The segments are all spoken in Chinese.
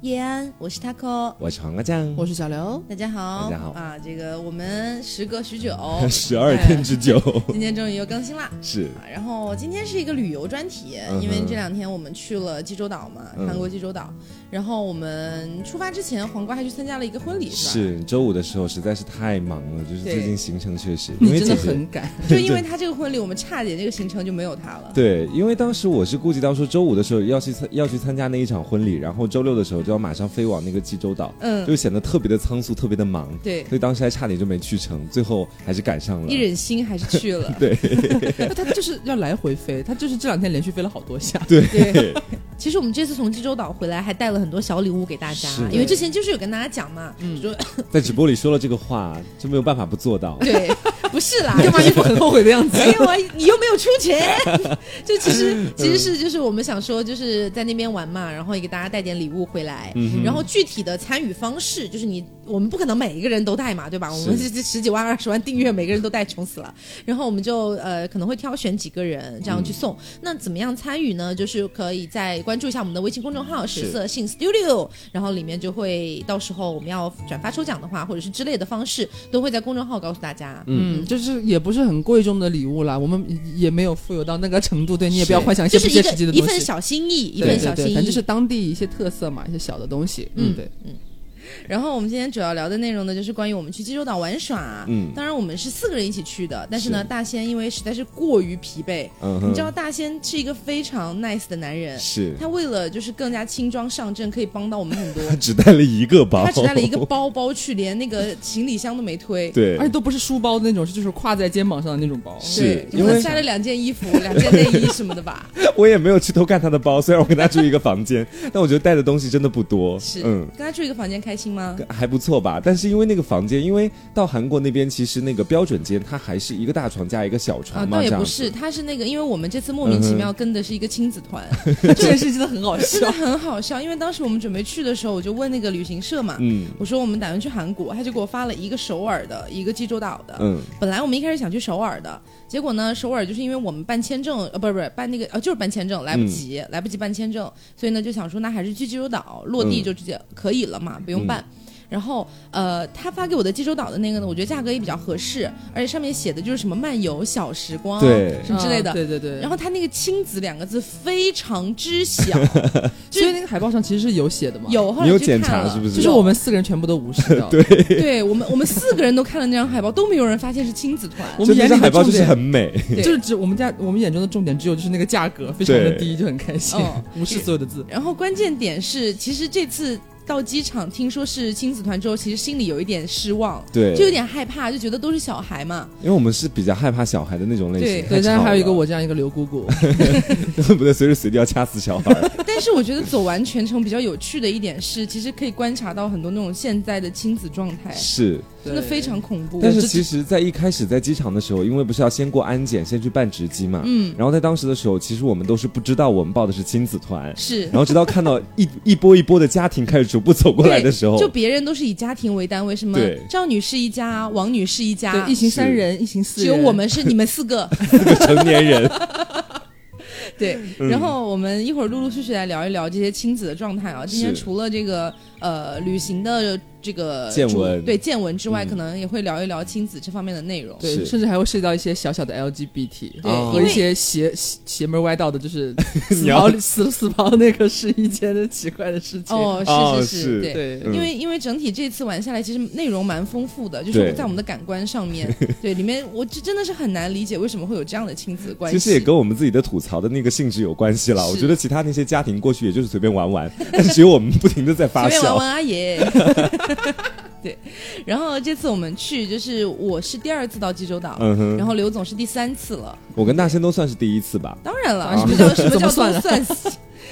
叶安，我是 taco，我是黄瓜酱，我是小刘，大家好，大家好。啊！这个我们时隔许久，十二天之久，今天终于又更新了。是，然后今天是一个旅游专题，因为这两天我们去了济州岛嘛，韩国济州岛。然后我们出发之前，黄瓜还去参加了一个婚礼，是周五的时候实在是太忙了，就是最近行程确实，因为真的很赶，就因为他这个婚礼，我们差点这个行程就没有他了。对，因为当时我是顾及到说周五的时候要去参要去参加那一场婚礼，然后周六的时候就要马上飞往那个济州岛，嗯，就显得特别的仓促，特别的忙，对，所以当时还差点就没去成，最后还是赶上了，一忍心还是去了，对，他就是要来回飞，他就是这两天连续飞了好多下，对。其实我们这次从济州岛回来，还带了很多小礼物给大家，因为之前就是有跟大家讲嘛，嗯。说在直播里说了这个话，就没有办法不做到。对，不是啦，干嘛一副很后悔的样子？没有啊，你又没有出钱，就其实其实是就是我们想说，就是在那边玩嘛，然后也给大家带点礼物回来，然后具体的参与方式，就是你我们不可能每一个人都带嘛，对吧？我们这这十几万、二十万订阅，每个人都带，穷死了。然后我们就呃可能会挑选几个人这样去送。那怎么样参与呢？就是可以再。关注一下我们的微信公众号“十色性 Studio”，然后里面就会到时候我们要转发抽奖的话，或者是之类的方式，都会在公众号告诉大家。嗯，就是也不是很贵重的礼物啦，我们也没有富有到那个程度。对你也不要幻想一些不切实际的东西，一份小心意，一份小心意，反正就是当地一些特色嘛，一些小的东西。嗯，对，嗯。然后我们今天主要聊的内容呢，就是关于我们去济州岛玩耍。嗯，当然我们是四个人一起去的，但是呢，大仙因为实在是过于疲惫，嗯，你知道大仙是一个非常 nice 的男人，是他为了就是更加轻装上阵，可以帮到我们很多。他 只带了一个包，他只带了一个包包去，连那个行李箱都没推。对，而且都不是书包的那种，是就是挎在肩膀上的那种包。是，因为塞了两件衣服、两件内衣什么的吧。我也没有去偷看他的包，虽然我跟他住一个房间，但我觉得带的东西真的不多。是，嗯，跟他住一个房间开心吗？还不。错吧，但是因为那个房间，因为到韩国那边，其实那个标准间它还是一个大床加一个小床嘛，倒也不是，它是那个，因为我们这次莫名其妙跟的是一个亲子团，这件事真的很好笑，真的很好笑。因为当时我们准备去的时候，我就问那个旅行社嘛，嗯，我说我们打算去韩国，他就给我发了一个首尔的，一个济州岛的，嗯，本来我们一开始想去首尔的，结果呢，首尔就是因为我们办签证，呃，不是不是办那个，呃，就是办签证来不及，来不及办签证，所以呢就想说那还是去济州岛落地就直接可以了嘛，不用办。然后，呃，他发给我的济州岛的那个呢，我觉得价格也比较合适，而且上面写的就是什么漫游小时光，对，什么之类的，对对对。然后他那个亲子两个字非常之小，所以那个海报上其实是有写的吗？有，你有检查是不是？就是我们四个人全部都无视掉。对，对我们我们四个人都看了那张海报，都没有人发现是亲子团。我们眼里海报就是很美，就是只我们家我们眼中的重点只有就是那个价格非常的低，就很开心，无视所有的字。然后关键点是，其实这次。到机场听说是亲子团之后，其实心里有一点失望，对，就有点害怕，就觉得都是小孩嘛。因为我们是比较害怕小孩的那种类型，对，但是还有一个我这样一个刘姑姑，不对，随时随地要掐死小孩。但是我觉得走完全程比较有趣的一点是，其实可以观察到很多那种现在的亲子状态，是真的非常恐怖。但是其实，在一开始在机场的时候，因为不是要先过安检，先去办值机嘛，嗯，然后在当时的时候，其实我们都是不知道我们报的是亲子团，是，然后直到看到一一波一波的家庭开始逐步走过来的时候。就别人都是以家庭为单位，什么赵女士一家，王女士一家，一行三人，一行四人，只有我们 是你们四个 成年人。对，然后我们一会儿陆陆续续来聊一聊这些亲子的状态啊。今天除了这个呃旅行的。这个见闻对见闻之外，可能也会聊一聊亲子这方面的内容，对，甚至还会涉及到一些小小的 LGBT 和一些邪邪门歪道的，就是 死跑死死跑那个试衣间的奇怪的事情。哦，是是是，对，因为因为整体这次玩下来，其实内容蛮丰富的，就是在我们的感官上面，对里面我真的是很难理解为什么会有这样的亲子关系。其实也跟我们自己的吐槽的那个性质有关系了。我觉得其他那些家庭过去也就是随便玩玩，但是只有我们不停的在发笑。玩玩阿爷。对，然后这次我们去，就是我是第二次到济州岛，然后刘总是第三次了。我跟大仙都算是第一次吧。当然了，什么叫 什么叫都算？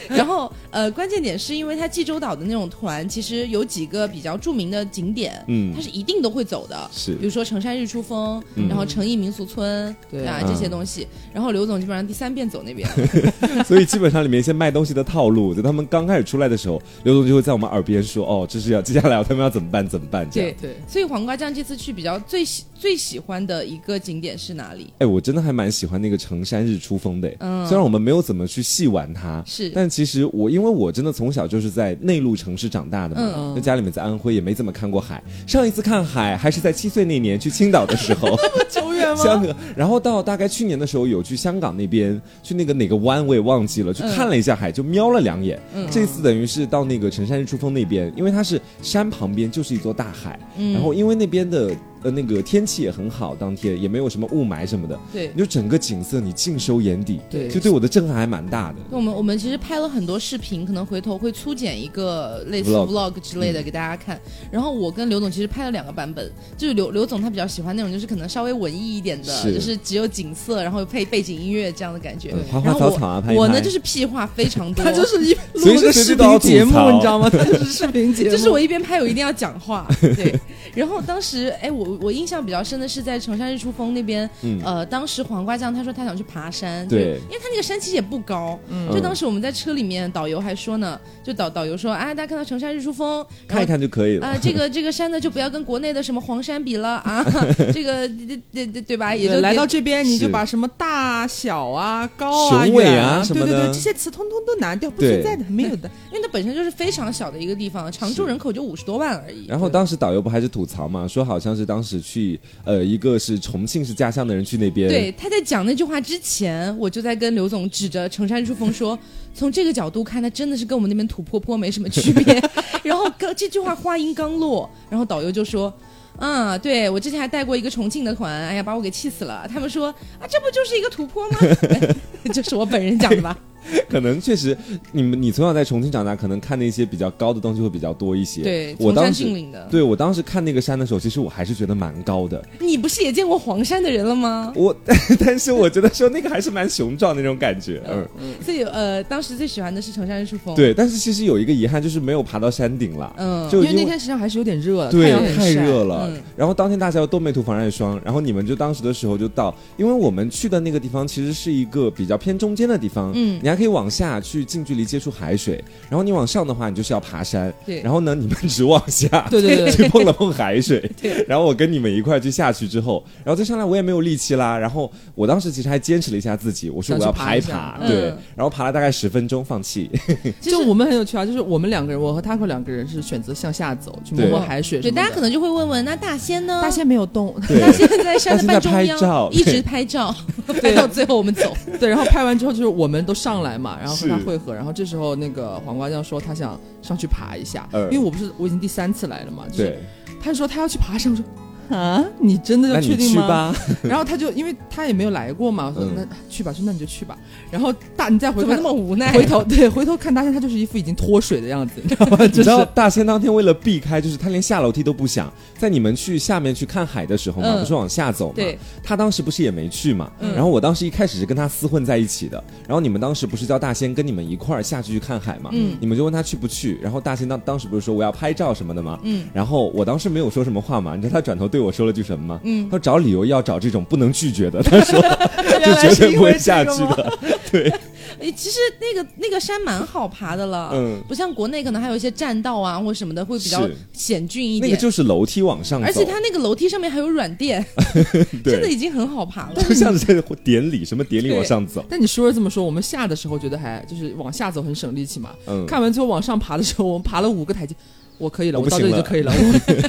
然后，呃，关键点是因为它济州岛的那种团，其实有几个比较著名的景点，嗯，它是一定都会走的，是，比如说成山日出峰，然后成邑民俗村，对啊，这些东西。然后刘总基本上第三遍走那边，所以基本上里面一些卖东西的套路，在他们刚开始出来的时候，刘总就会在我们耳边说：“哦，这是要接下来他们要怎么办？怎么办？”这样对。所以黄瓜酱这次去比较最喜最喜欢的一个景点是哪里？哎，我真的还蛮喜欢那个成山日出峰的，嗯，虽然我们没有怎么去细玩它，是，但。但其实我因为我真的从小就是在内陆城市长大的嘛，那家里面在安徽也没怎么看过海。上一次看海还是在七岁那年去青岛的时候，那 么久远吗？香港，然后到大概去年的时候有去香港那边，去那个哪个湾我也忘记了，去看了一下海，就瞄了两眼。这次等于是到那个城山日出峰那边，因为它是山旁边就是一座大海，然后因为那边的。呃，那个天气也很好，当天也没有什么雾霾什么的，对，就整个景色你尽收眼底，对，就对我的震撼还蛮大的。我们我们其实拍了很多视频，可能回头会粗剪一个类似 vlog 之类的给大家看。然后我跟刘总其实拍了两个版本，就是刘刘总他比较喜欢那种就是可能稍微文艺一点的，就是只有景色，然后配背景音乐这样的感觉。花花草草啊，拍我呢就是屁话非常多，他就是一录个视频节目，你知道吗？他就是视频节目，就是我一边拍我一定要讲话，对。然后当时哎，我我印象比较深。的是在城山日出峰那边，呃，当时黄瓜酱他说他想去爬山，对，因为他那个山其实也不高，就当时我们在车里面，导游还说呢，就导导游说，哎，大家看到城山日出峰，看一看就可以了。啊，这个 这个山呢就不要跟国内的什么黄山比了啊，这个对对对对吧？也就来到这边你就把什么大小啊、高啊、远啊什么的。这些词通通都拿掉，不存在的，没有的，因为它本身就是非常小的一个地方，常住人口就五十多万而已。然后当时导游不还是吐槽嘛，说好像是当时去呃一个是。重庆是家乡的人去那边，对他在讲那句话之前，我就在跟刘总指着成山珠峰说，从这个角度看，他真的是跟我们那边土坡坡没什么区别。然后刚这句话话音刚落，然后导游就说，嗯，对我之前还带过一个重庆的团，哎呀，把我给气死了。他们说啊，这不就是一个土坡吗？这是我本人讲的吧。可能确实，你们你从小在重庆长大，可能看那些比较高的东西会比较多一些。对，我当时的。对我当时看那个山的时候，其实我还是觉得蛮高的。你不是也见过黄山的人了吗？我，但是我觉得说那个还是蛮雄壮那种感觉。嗯嗯。所以呃，当时最喜欢的是城山日出峰。对，但是其实有一个遗憾，就是没有爬到山顶了。嗯。就因为那天实际上还是有点热，对，太热了。然后当天大家都没涂防晒霜，然后你们就当时的时候就到，因为我们去的那个地方其实是一个比较偏中间的地方。嗯。你还可以往下去。近距离接触海水，然后你往上的话，你就是要爬山。对，然后呢，你们只往下，对对对，去碰了碰海水。对，然后我跟你们一块去下去之后，然后再上来，我也没有力气啦。然后我当时其实还坚持了一下自己，我说我要爬一爬。对，然后爬了大概十分钟，放弃。就我们很有趣啊，就是我们两个人，我和 Taco 两个人是选择向下走，去摸摸海水。对，大家可能就会问问，那大仙呢？大仙没有动，大仙在山的半中央，一直拍照，拍到最后我们走。对，然后拍完之后就是我们都上来嘛，然后和他汇合，然后这时候。那个黄瓜酱说他想上去爬一下，因为我不是我已经第三次来了嘛，就是他说他要去爬山，我说。啊，你真的要确定吗？然后他就因为他也没有来过嘛，我说那去吧，说那你就去吧。然后大你再回头那么无奈，回头 对回头看大仙，他就是一副已经脱水的样子，你知道吗？你知道大仙当天为了避开，就是他连下楼梯都不想。在你们去下面去看海的时候嘛，不是往下走嘛？他当时不是也没去嘛？然后我当时一开始是跟他厮混在一起的。然后你们当时不是叫大仙跟你们一块儿下去去看海嘛？嗯，你们就问他去不去？然后大仙当当时不是说我要拍照什么的嘛？嗯，然后我当时没有说什么话嘛，你知道他转头对我说了句什么吗？嗯，他说找理由要找这种不能拒绝的，他说 就绝对不会下去的。对，哎，其实那个那个山蛮好爬的了，嗯，不像国内可能还有一些栈道啊或什么的会比较险峻一点。那个就是楼梯往上，而且它那个楼梯上面还有软垫，真的已经很好爬了。就像是在典礼，什么典礼往上走。但你说是这么说，我们下的时候觉得还就是往下走很省力气嘛。嗯，看完最后往上爬的时候，我们爬了五个台阶。我可以了，我到这里就可以了。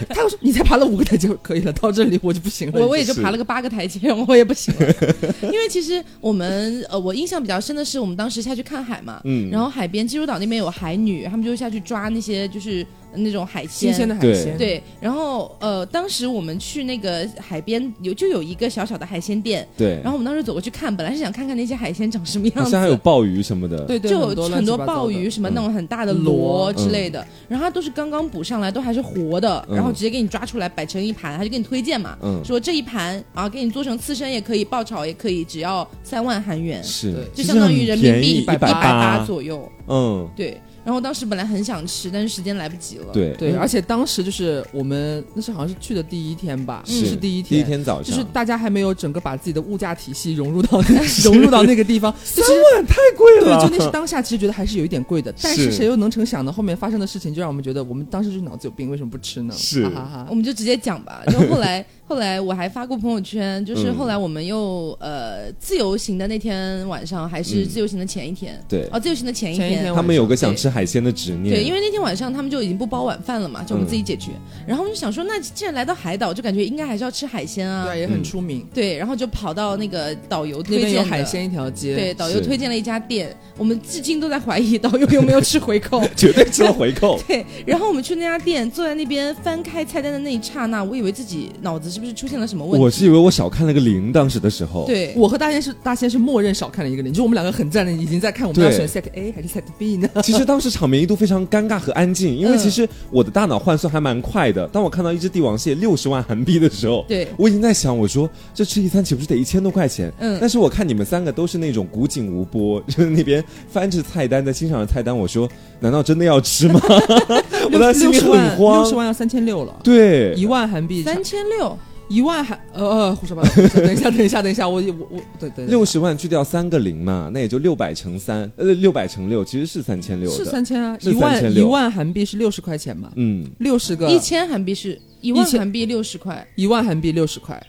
他又说你才爬了五个台阶可以了，到这里我就不行了。我我也就爬了个八个台阶，我也不行了。因为其实我们呃，我印象比较深的是我们当时下去看海嘛，嗯，然后海边济州岛那边有海女，他们就下去抓那些就是。那种海鲜，新鲜的海鲜，对。然后呃，当时我们去那个海边有就有一个小小的海鲜店，对。然后我们当时走过去看，本来是想看看那些海鲜长什么样子，好像还有鲍鱼什么的，对对，就很多鲍鱼什么那种很大的螺之类的，然后它都是刚刚捕上来，都还是活的，然后直接给你抓出来摆成一盘，他就给你推荐嘛，说这一盘啊给你做成刺身也可以，爆炒也可以，只要三万韩元，是，就相当于人民币一百八。左右，嗯，对。然后当时本来很想吃，但是时间来不及了。对对，而且当时就是我们那是好像是去的第一天吧，是第一天，第一天早上，就是大家还没有整个把自己的物价体系融入到 融入到那个地方。三万太贵了。对，就那是当下其实觉得还是有一点贵的，但是谁又能成想呢？后面发生的事情就让我们觉得，我们当时就脑子有病，为什么不吃呢？是，我们就直接讲吧。就后来后来我还发过朋友圈，就是后来我们又呃自由行的那天晚上，还是自由行的前一天，对，哦，自由行的前一天，他们有个想吃海鲜的执念，对，因为那天晚上他们就已经不包晚饭了嘛，就我们自己解决。然后我们就想说，那既然来到海岛，就感觉应该还是要吃海鲜啊，对，也很出名，对，然后就跑到那个导游推荐海鲜一条街，对，导游推荐了一家店，我们至今都在怀疑导游有没有吃回扣，绝对吃了回扣，对。然后我们去那家店，坐在那边翻开菜单的那一刹那，我以为自己脑子是不是出现了什么问题。我是以为我少看了个零，当时的时候，对我和大仙是大仙是默认少看了一个零，就我们两个很赞的已经在看我们要选 set A 还是 set B 呢？其实当时场面一度非常尴尬和安静，因为其实我的大脑换算还蛮快的。当我看到一只帝王蟹六十万韩币的时候，对我已经在想，我说这吃一餐岂不是得一千多块钱？嗯，但是我看你们三个都是那种古井无波，就是那边翻着菜单在欣赏着菜单，我说难道真的要吃吗？我当时心里很慌，六十万要三千六了，对，一万韩币三千六。一万还呃呃胡说八道，等一下等一下等一下，我我我对对，六十万去掉三个零嘛，那也就六百乘三，呃六百乘六其实是三千六，是三千啊，一万一万韩币是六十块钱嘛，嗯，六十个一千韩币是一万韩币六十块，一万韩币六十块。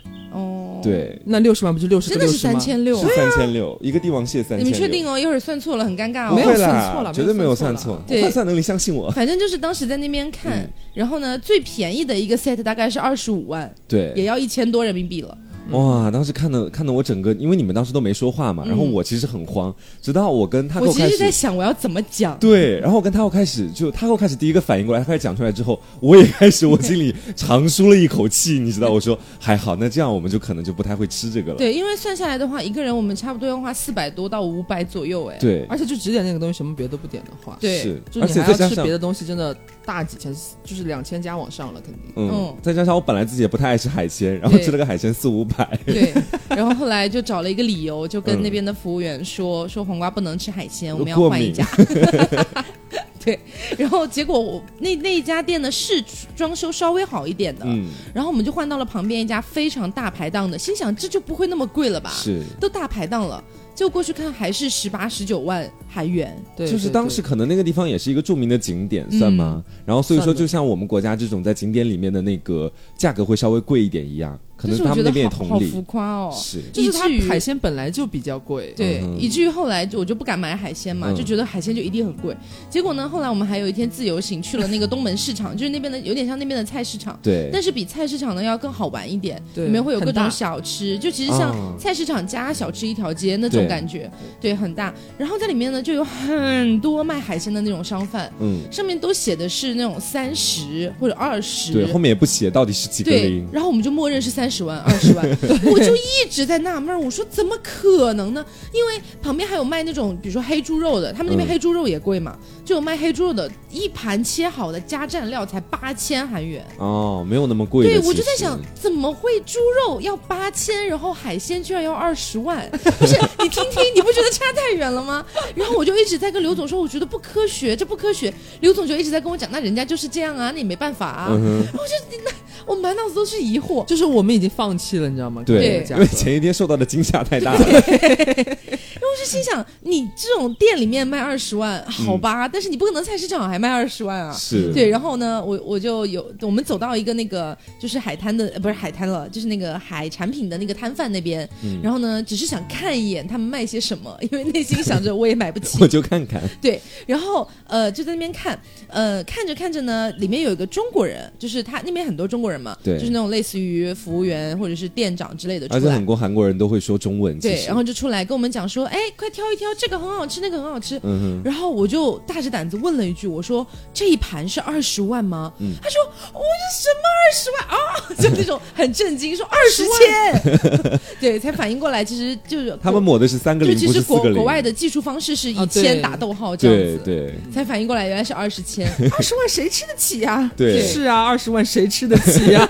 哦，对，那六十万不就六十？真的是三千六，是三千六，一个帝王蟹三千。你们确定哦？一会儿算错了，很尴尬哦。没有算错了，绝对没有算错。对算能力，相信我。反正就是当时在那边看，然后呢，最便宜的一个 set 大概是二十五万，对，也要一千多人民币了。哇！当时看的看的我整个，因为你们当时都没说话嘛，然后我其实很慌，直到我跟他，我其实在想我要怎么讲。对，然后我跟他又开始就他又开始第一个反应过来，他开始讲出来之后，我也开始我心里长舒了一口气，你知道？我说还好，那这样我们就可能就不太会吃这个了。对，因为算下来的话，一个人我们差不多要花四百多到五百左右，哎。对，而且就只点那个东西，什么别的都不点的话，对，是，就你还要吃别的东西，真的大几千，就是两千加往上了，肯定。嗯，再加上我本来自己也不太爱吃海鲜，然后吃了个海鲜四五百。对。然后后来就找了一个理由，就跟那边的服务员说说黄瓜不能吃海鲜，我们要换一家。对，然后结果我那那一家店呢是装修稍微好一点的，嗯，然后我们就换到了旁边一家非常大排档的，心想这就不会那么贵了吧？是，都大排档了。就过去看，还是十八十九万韩元。对，就是当时可能那个地方也是一个著名的景点，算吗？然后所以说，就像我们国家这种在景点里面的那个价格会稍微贵一点一样。可能他们那边也同理，好浮夸哦，是，就是它海鲜本来就比较贵，对，以至于后来我就不敢买海鲜嘛，就觉得海鲜就一定很贵。结果呢，后来我们还有一天自由行去了那个东门市场，就是那边的有点像那边的菜市场，对，但是比菜市场呢要更好玩一点，里面会有各种小吃，就其实像菜市场加小吃一条街那种感觉，对，很大。然后在里面呢就有很多卖海鲜的那种商贩，嗯，上面都写的是那种三十或者二十，对，后面也不写到底是几个零，然后我们就默认是三十万、二十万。我就一直在纳闷，我说怎么可能呢？因为旁边还有卖那种，比如说黑猪肉的，他们那边黑猪肉也贵嘛，就有卖黑猪肉的，一盘切好的加蘸料才八千韩元哦，没有那么贵。对，我就在想，怎么会猪肉要八千，然后海鲜居然要二十万？不是，你听听，你不觉得差太远了吗？然后我就一直在跟刘总说，我觉得不科学，这不科学。刘总就一直在跟我讲，那人家就是这样啊，那也没办法啊。我就那。我满脑子都是疑惑，就是我们已经放弃了，你知道吗？对，因为前一天受到的惊吓太大了。因为 我是心想，你这种店里面卖二十万，好吧，但是你不可能菜市场还卖二十万啊。是对，然后呢，我我就有我们走到一个那个就是海滩的，不是海滩了，就是那个海产品的那个摊贩那边，然后呢，只是想看一眼他们卖些什么，因为内心想着我也买不起，我就看看。对，然后呃就在那边看，呃看着看着呢，里面有一个中国人，就是他那边很多中国人。嘛，对，就是那种类似于服务员或者是店长之类的，而且很多韩国人都会说中文，对，然后就出来跟我们讲说，哎，快挑一挑，这个很好吃，那个很好吃，嗯哼，然后我就大着胆子问了一句，我说这一盘是二十万吗？嗯，他说我是什么二十万？啊？就那种很震惊，说二十千，对，才反应过来，其实就是 他们抹的是三个零，其实国国外的技术方式是以千打逗号这样子，对，才反应过来原来是二十千，二十万谁吃得起呀？对，是啊，二十万谁吃得起？呀，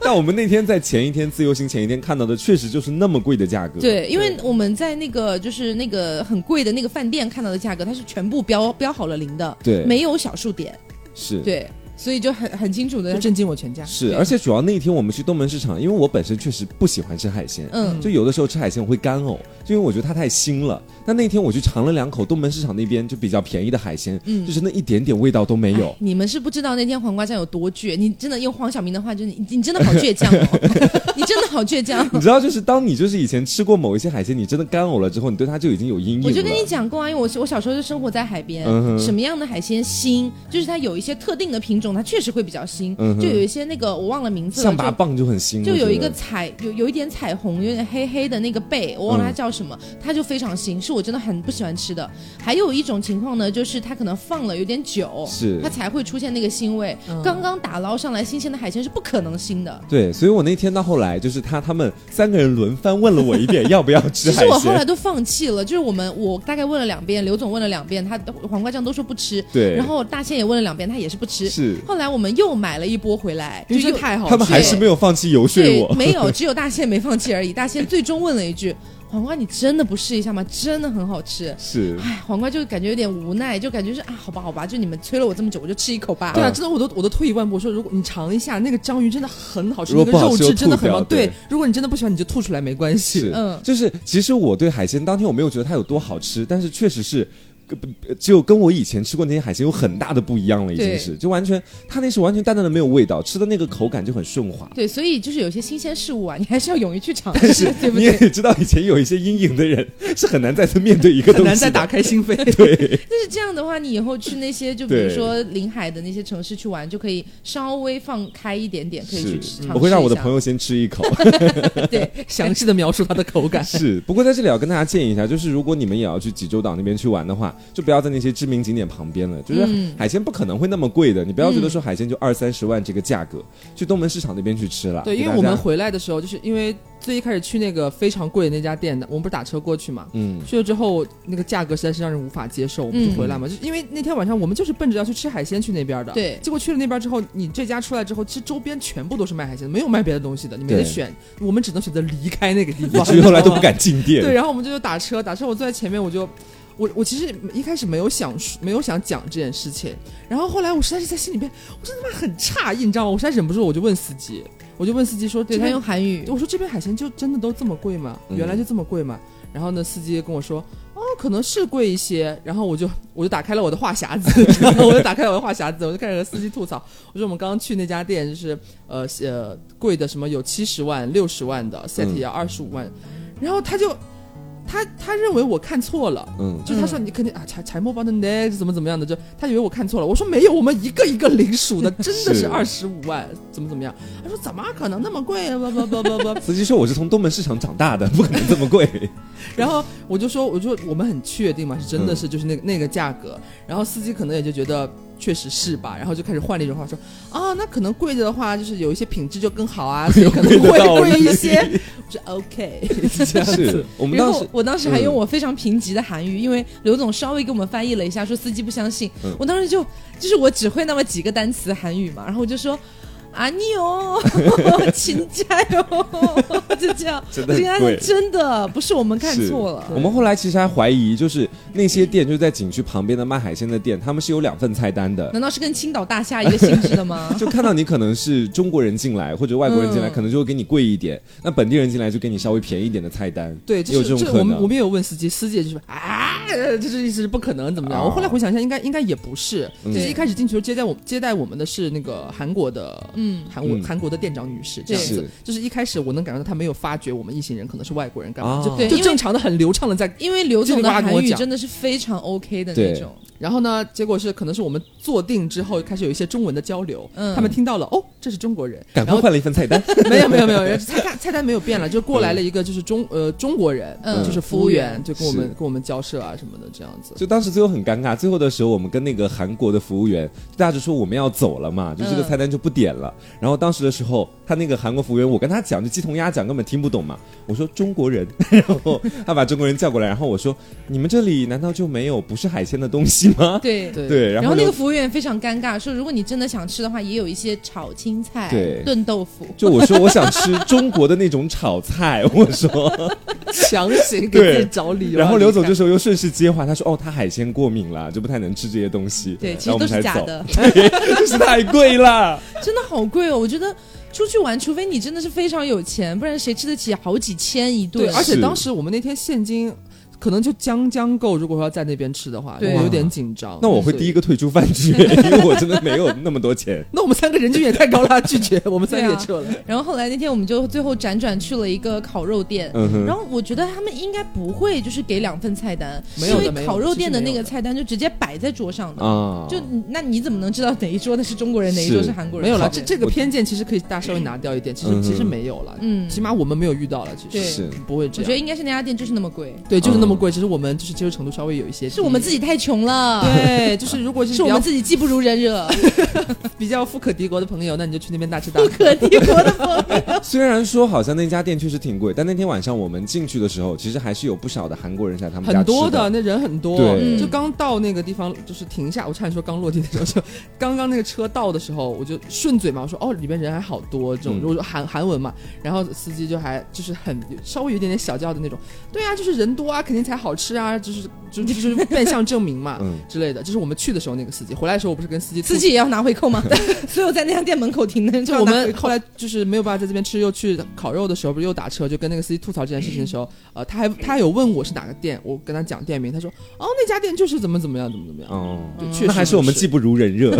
但我们那天在前一天自由行前一天看到的，确实就是那么贵的价格。对，因为我们在那个就是那个很贵的那个饭店看到的价格，它是全部标标好了零的，对，没有小数点。是对。所以就很很清楚的震惊我全家。是，而且主要那一天我们去东门市场，因为我本身确实不喜欢吃海鲜，嗯，就有的时候吃海鲜我会干呕，就因为我觉得它太腥了。但那天我去尝了两口东门市场那边就比较便宜的海鲜，嗯，就是那一点点味道都没有。你们是不知道那天黄瓜酱有多倔，你真的用黄晓明的话，就是你你真的好倔强哦，你真的好倔强。你知道，就是当你就是以前吃过某一些海鲜，你真的干呕了之后，你对它就已经有阴影。我就跟你讲过啊，因为我我小时候就生活在海边，什么样的海鲜腥，就是它有一些特定的品种，它确实会比较腥，就有一些那个我忘了名字了，象拔蚌就很腥，就有一个彩有有一点彩虹，有点黑黑的那个贝，我忘了它叫什么，它就非常腥，是我真的很不喜欢吃的。还有一种情况呢，就是它可能放了有点久，是它才会出现那个腥味。刚刚打捞上来新鲜的海鲜是不可能腥的。对，所以我那天到后来就是他他们三个人轮番问了我一遍 要不要吃海鲜，其实我后来都放弃了，就是我们我大概问了两遍，刘总问了两遍，他黄瓜酱都说不吃。对，然后大仙也问了两遍，他也是不吃。是，后来我们又买了一波回来，就太好，他们还是没有放弃游说我，没有，只有大仙没放弃而已。大仙最终问了一句。黄瓜，你真的不试一下吗？真的很好吃。是，哎，黄瓜就感觉有点无奈，就感觉是啊，好吧，好吧，就你们催了我这么久，我就吃一口吧。对啊，真的，我都我都退一万步说，如果你尝一下那个章鱼，真的很好吃，那个肉质真的很棒。对，如果你真的不喜欢，你就吐出来没关系。嗯，就是其实我对海鲜当天我没有觉得它有多好吃，但是确实是。就跟我以前吃过那些海鲜有很大的不一样了，已经是就完全，它那是完全淡淡的没有味道，吃的那个口感就很顺滑。对，所以就是有些新鲜事物啊，你还是要勇于去尝试，对不对？你也知道，以前有一些阴影的人是很难再次面对一个东西，很难再打开心扉。对，但是这样的话，你以后去那些就比如说临海的那些城市去玩，就可以稍微放开一点点，可以去吃。我会让我的朋友先吃一口，对，详细的描述它的口感。是，不过在这里要跟大家建议一下，就是如果你们也要去济州岛那边去玩的话，就不要在那些。知名景点旁边了，就是海鲜不可能会那么贵的，你不要觉得说海鲜就二三十万这个价格，去东门市场那边去吃了。对，因为我们回来的时候，就是因为最一开始去那个非常贵的那家店的，我们不是打车过去嘛，嗯，去了之后那个价格实在是让人无法接受，我们就回来嘛。就因为那天晚上我们就是奔着要去吃海鲜去那边的，对。结果去了那边之后，你这家出来之后，其实周边全部都是卖海鲜的，没有卖别的东西的，你没得选，我们只能选择离开那个地方。所以后来都不 敢进店。对，然后我们就打车，打车我坐在前面，我就。我我其实一开始没有想没有想讲这件事情，然后后来我实在是在心里边，我真他妈很诧异，你知道吗？我实在忍不住，我就问司机，我就问司机说，对他用韩语，我说这边海鲜就真的都这么贵吗？原来就这么贵吗？然后呢，司机跟我说，哦，可能是贵一些。然后我就我就打开了我的话匣子，我就打开了我的话匣子，我就开始和司机吐槽，我说我们刚刚去那家店就是呃呃贵的什么有七十万、六十万的 set 要二十五万，然后他就。他他认为我看错了，嗯，就他说你肯定啊柴柴莫包的 next 怎么怎么样的，就他以为我看错了。我说没有，我们一个一个零数的，真的是二十五万，怎么怎么样？他说怎么可能那么贵？不不不不不，司机说我是从东门市场长大的，不可能这么贵。然后我就说，我就我们很确定嘛，是真的是就是那个那个价格。然后司机可能也就觉得。确实是吧，然后就开始换了一种话说，啊，那可能贵的话，就是有一些品质就更好啊，所以可能会贵一些。我说 OK，这样子。我们当时，我当时还用我非常贫瘠的韩语，因为刘总稍微给我们翻译了一下，说司机不相信。我当时就就是我只会那么几个单词韩语嘛，然后我就说。啊你哦，请加油！就这样，真的真的不是我们看错了。我们后来其实还怀疑，就是那些店就在景区旁边的卖海鲜的店，他们是有两份菜单的。难道是跟青岛大虾一个性质的吗？就看到你可能是中国人进来或者外国人进来，可能就会给你贵一点；那本地人进来就给你稍微便宜一点的菜单。对，有这种可能。我们我们也有问司机，司机就是啊，就是意思是不可能怎么样。我后来回想一下，应该应该也不是。就是一开始进去接待我接待我们的是那个韩国的。嗯，韩国韩国的店长女士这样子，就是一开始我能感觉到她没有发觉我们一行人可能是外国人，干嘛就就正常的很流畅的在，因为刘总的韩语真的是非常 OK 的那种。然后呢，结果是可能是我们坐定之后开始有一些中文的交流，嗯他们听到了哦，这是中国人，赶快换了一份菜单。没有没有没有，菜单菜单没有变了，就过来了一个就是中呃中国人，嗯就是服务员，就跟我们跟我们交涉啊什么的这样子。就当时最后很尴尬，最后的时候我们跟那个韩国的服务员大家就说我们要走了嘛，就这个菜单就不点了。然后当时的时候，他那个韩国服务员，我跟他讲就鸡同鸭讲，根本听不懂嘛。我说中国人，然后他把中国人叫过来，然后我说你们这里难道就没有不是海鲜的东西？吗？对对对。然后那个服务员非常尴尬，说如果你真的想吃的话，也有一些炒青菜、炖豆腐。就我说我想吃中国的那种炒菜，我说强行给自己找理由。然后刘总这时候又顺势接话，他说：“哦，他海鲜过敏了，就不太能吃这些东西。”对，其实都是假的，就 是太贵了，真的好贵哦！我觉得。出去玩，除非你真的是非常有钱，不然谁吃得起好几千一顿？对，而且当时我们那天现金。可能就将将够，如果说要在那边吃的话，我有点紧张。那我会第一个退出饭局，因为我真的没有那么多钱。那我们三个人均也太高了，拒绝，我们三个也撤了。然后后来那天我们就最后辗转去了一个烤肉店，然后我觉得他们应该不会就是给两份菜单，因为烤肉店的那个菜单就直接摆在桌上的啊。就那你怎么能知道哪一桌的是中国人，哪一桌是韩国人？没有了，这这个偏见其实可以大稍微拿掉一点。其实其实没有了，嗯，起码我们没有遇到了，其实是不会这样。我觉得应该是那家店就是那么贵，对，就是那么贵。其实我们就是。接受程度稍微有一些，是我们自己太穷了。对，就是如果是 是我们自己技不如人惹，比较富可敌国的朋友，那你就去那边大吃大。富可敌国的朋友，虽然说好像那家店确实挺贵，但那天晚上我们进去的时候，其实还是有不少的韩国人在他们家很多的，那人很多。对，就刚到那个地方，就是停下，我差点说刚落地的时候，就刚刚那个车到的时候，我就顺嘴嘛，我说哦，里边人还好多，这种我说韩韩文嘛，然后司机就还就是很稍微有一点点小叫的那种，对啊，就是人多啊，肯定才好吃啊，就是就就是。就是变相证明嘛，之类的。就是我们去的时候那个司机，回来的时候我不是跟司机，司机也要拿回扣吗？所以我在那家店门口停的。就我们后来就是没有办法在这边吃，又去烤肉的时候，不是又打车，就跟那个司机吐槽这件事情的时候，呃，他还他还有问我是哪个店，我跟他讲店名，他说哦那家店就是怎么怎么样，怎么怎么样。哦，确实，那还是我们技不如人热。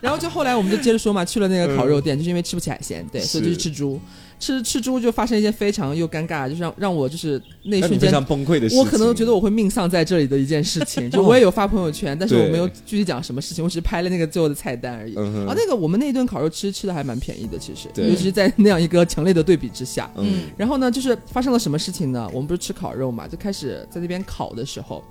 然后就后来我们就接着说嘛，去了那个烤肉店，就是因为吃不起海鲜，对，所以就去吃猪。吃吃猪就发生一件非常又尴尬，就是让让我就是那一瞬间崩溃的事情。我可能觉得我会命丧在这里的一件事情，就我也有发朋友圈，但是我没有具体讲什么事情，我只是拍了那个最后的菜单而已。啊，那个我们那一顿烤肉吃吃的还蛮便宜的，其实，尤其是在那样一个强烈的对比之下。嗯。然后呢，就是发生了什么事情呢？我们不是吃烤肉嘛，就开始在那边烤的时候。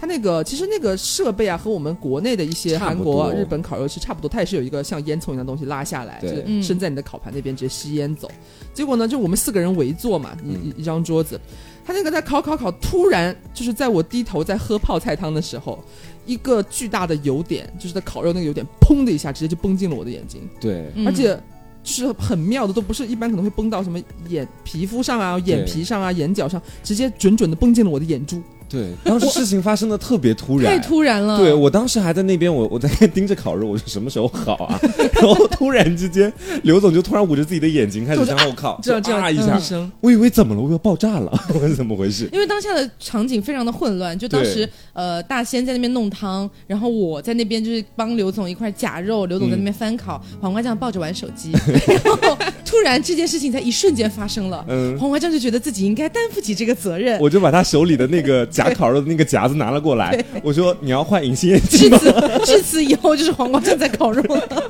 它那个其实那个设备啊，和我们国内的一些韩国、日本烤肉是差不多，它也是有一个像烟囱一样的东西拉下来，就是伸在你的烤盘那边直接吸烟走。结果呢，就我们四个人围坐嘛，一一张桌子，他那个在烤烤烤，突然就是在我低头在喝泡菜汤的时候，一个巨大的油点，就是在烤肉那个油点，砰的一下直接就崩进了我的眼睛。对，而且就是很妙的，都不是一般可能会崩到什么眼皮肤上啊、眼皮上啊、眼角上，直接准准的崩进了我的眼珠。对，当时事情发生的特别突然，太突然了。对我当时还在那边，我我在盯着烤肉，我说什么时候好啊？然后突然之间，刘总就突然捂着自己的眼睛开始向后靠，这样这样一下，我以为怎么了？我要爆炸了？我是怎么回事？因为当下的场景非常的混乱，就当时呃大仙在那边弄汤，然后我在那边就是帮刘总一块夹肉，刘总在那边翻烤，黄瓜酱抱着玩手机，然后突然这件事情在一瞬间发生了，嗯黄瓜酱就觉得自己应该担负起这个责任，我就把他手里的那个。夹烤肉的那个夹子拿了过来，我说你要换隐形眼镜。至此，至此以后就是黄瓜酱在烤肉了。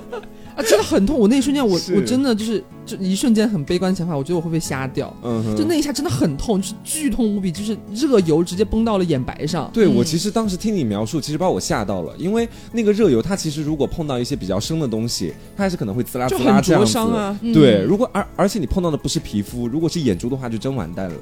啊，真的很痛！我那一瞬间，我我真的就是就一瞬间很悲观的想法，我觉得我会不会瞎掉？嗯，就那一下真的很痛，就是剧痛无比，就是热油直接崩到了眼白上。对我其实当时听你描述，其实把我吓到了，因为那个热油它其实如果碰到一些比较生的东西，它还是可能会滋啦滋啦这样子。啊！对，如果而而且你碰到的不是皮肤，如果是眼珠的话，就真完蛋了。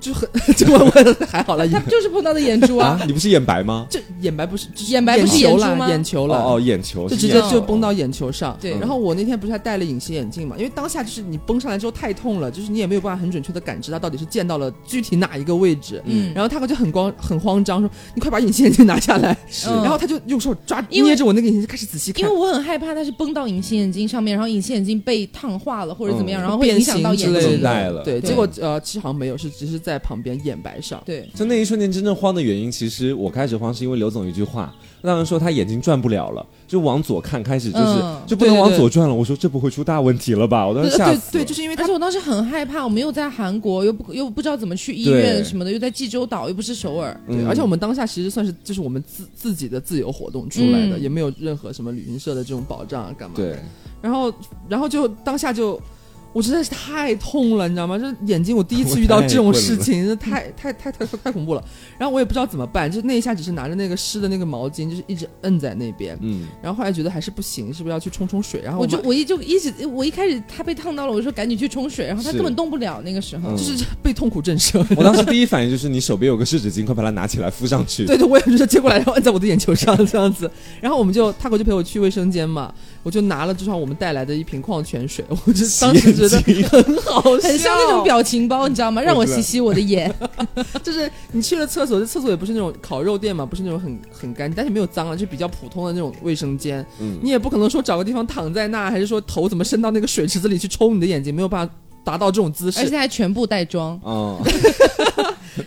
就很 就问问还好了，他就是碰到的眼珠啊！你不是眼白吗？这眼白不是眼白不是眼球吗？眼球了哦，眼球就直接就崩到眼球上。对，然后我那天不是还戴了隐形眼镜嘛？因为当下就是你崩上来之后太痛了，就是你也没有办法很准确的感知它到底是溅到了具体哪一个位置。嗯，然后他就很慌很慌张说：“你快把隐形眼镜拿下来。”是 然后他就用手抓捏着我那个眼镜开始仔细看，因为我很害怕它是崩到隐形眼镜上面，然后隐形眼镜被烫化了或者怎么样，然后会影响到眼睛。对，结果呃其实好像没有，是只是在旁边眼白。上对，就那一瞬间真正慌的原因，其实我开始慌是因为刘总一句话，让人说他眼睛转不了了，就往左看，开始就是就不能往左转了。我说这不会出大问题了吧？我当时吓死。对，就是因为，而且我当时很害怕，我们又在韩国，又不又不知道怎么去医院什么的，又在济州岛，又不是首尔。对，而且我们当下其实算是就是我们自自己的自由活动出来的，也没有任何什么旅行社的这种保障啊，干嘛？对。然后，然后就当下就。我实在是太痛了，你知道吗？就是眼睛我第一次遇到这种事情，这 太太太太太恐怖了。然后我也不知道怎么办，就那一下只是拿着那个湿的那个毛巾，就是一直摁在那边。嗯。然后后来觉得还是不行，是不是要去冲冲水？然后我就我一就一直我一开始他被烫到了，我说赶紧去冲水，然后他根本动不了。那个时候 就是被痛苦震慑。我当时第一反应就是你手边有个湿纸巾，快把它拿起来敷上去。对对，我也就是接过来然后摁在我的眼球上这样子。然后我们就他过去陪我去卫生间嘛。我就拿了就像我们带来的一瓶矿泉水，我就当时觉得很好，很像那种表情包，你知道吗？让我洗洗我的眼。就是你去了厕所，这厕所也不是那种烤肉店嘛，不是那种很 很干净，但是没有脏啊，就比较普通的那种卫生间。嗯，你也不可能说找个地方躺在那，还是说头怎么伸到那个水池子里去冲你的眼睛，没有办法达到这种姿势，而且还全部带妆。嗯，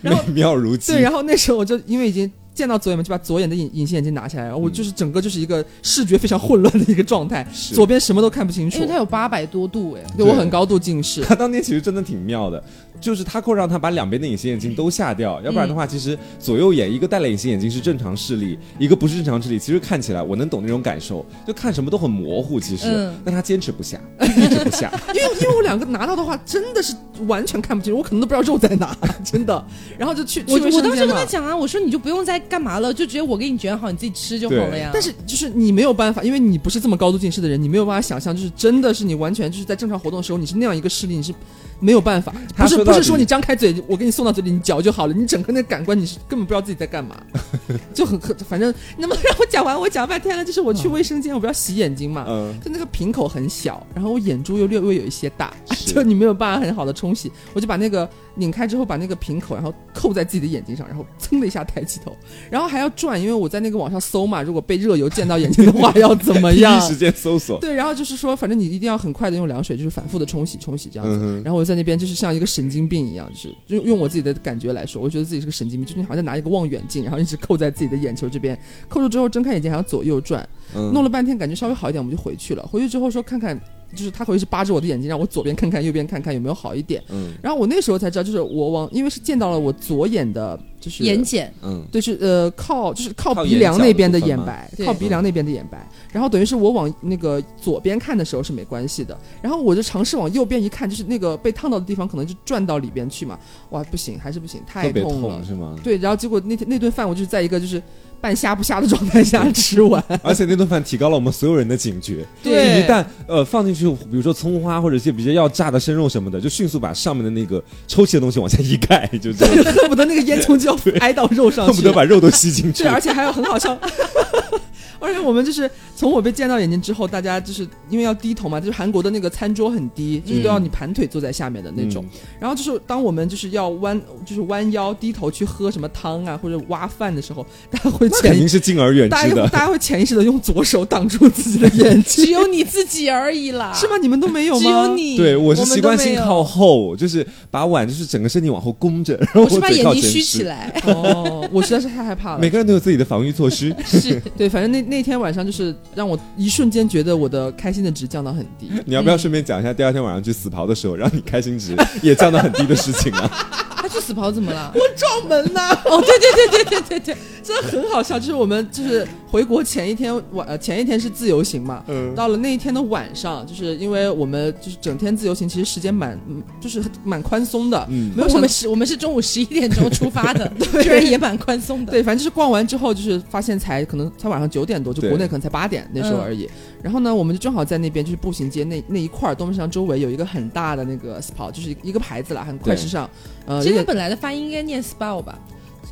美妙如对，然后那时候我就因为已经。见到左眼嘛，就把左眼的隐隐形眼镜拿下来，然后我就是整个就是一个视觉非常混乱的一个状态，左边什么都看不清楚。因为它有八百多度哎，对我很高度近视。他当年其实真的挺妙的。就是他扣让他把两边的隐形眼镜都下掉，要不然的话，其实左右眼一个戴了隐形眼镜是正常视力，一个不是正常视力。其实看起来我能懂那种感受，就看什么都很模糊。其实，但他坚持不下，一直不下。因为因为我两个拿到的话，真的是完全看不清，我可能都不知道肉在哪，真的。然后就去，我我当时跟他讲啊，我说你就不用再干嘛了，就直接我给你卷好，你自己吃就好了呀。但是就是你没有办法，因为你不是这么高度近视的人，你没有办法想象，就是真的是你完全就是在正常活动的时候，你是那样一个视力，你是。没有办法，不是不是说你张开嘴，我给你送到嘴里，你嚼就好了。你整个那感官，你是根本不知道自己在干嘛，就很很反正。那么让我讲完，我讲半天了，就是我去卫生间，我不要洗眼睛嘛，嗯就那个瓶口很小，然后我眼珠又略微有一些大，就你没有办法很好的冲洗，我就把那个。拧开之后，把那个瓶口，然后扣在自己的眼睛上，然后噌的一下抬起头，然后还要转，因为我在那个网上搜嘛，如果被热油溅到眼睛的话，要怎么样？第一时间搜索。对，然后就是说，反正你一定要很快的用凉水，就是反复的冲洗、冲洗这样子。嗯然后我在那边就是像一个神经病一样，就是用用我自己的感觉来说，我觉得自己是个神经病，就是你好像拿一个望远镜，然后一直扣在自己的眼球这边，扣住之后睁开眼睛还要左右转，弄了半天感觉稍微好一点，我们就回去了。回去之后说看看。就是他回去是扒着我的眼睛，让我左边看看，右边看看有没有好一点。嗯，然后我那时候才知道，就是我往，因为是见到了我左眼的，就是眼睑，嗯，对，是呃靠，就是靠鼻梁那边的眼白，靠鼻梁那边的眼白。然后等于是我往那个左边看的时候是没关系的，然后我就尝试往右边一看，就是那个被烫到的地方可能就转到里边去嘛，哇，不行，还是不行，太痛了，是吗？对，然后结果那天那顿饭我就是在一个就是。半瞎不瞎的状态下吃完，而且那顿饭提高了我们所有人的警觉。对，一旦呃放进去，比如说葱花或者一些比较要炸的生肉什么的，就迅速把上面的那个抽气的东西往下一盖，就这样，恨不得那个烟囱就要挨到肉上，恨不得把肉都吸进去。对，而且还有很好笑。而且我们就是从我被溅到眼睛之后，大家就是因为要低头嘛，就是韩国的那个餐桌很低，就是都要你盘腿坐在下面的那种。然后就是当我们就是要弯，就是弯腰低头去喝什么汤啊或者挖饭的时候，大家会肯定是敬而远之的，大家会潜意识的用左手挡住自己的眼睛。只有你自己而已啦，是吗？你们都没有吗？只有你。对，我是习惯性靠后，就是把碗就是整个身体往后弓着，然后我是把眼睛虚起来。哦，我实在是太害怕了。每个人都有自己的防御措施。是对，反正那那天晚上就是。让我一瞬间觉得我的开心的值降到很低。你要不要顺便讲一下第二天晚上去死刨的时候，让你开心值也降到很低的事情啊？他去死刨怎么了？我撞门呐！哦，对对对对对对对，真的很好笑。就是我们就是回国前一天晚，前一天是自由行嘛。嗯。到了那一天的晚上，就是因为我们就是整天自由行，其实时间蛮就是蛮宽松的。嗯。没有，我们是 我们是中午十一点钟出发的，居然也蛮宽松的。对，反正就是逛完之后，就是发现才可能才晚上九点多，就国内可能才八点那时候而已。然后呢，我们就正好在那边，就是步行街那那一块儿，东门上周围有一个很大的那个 SPA，就是一个牌子了，很快时尚。呃，其实本来的发音应该念 SPA 吧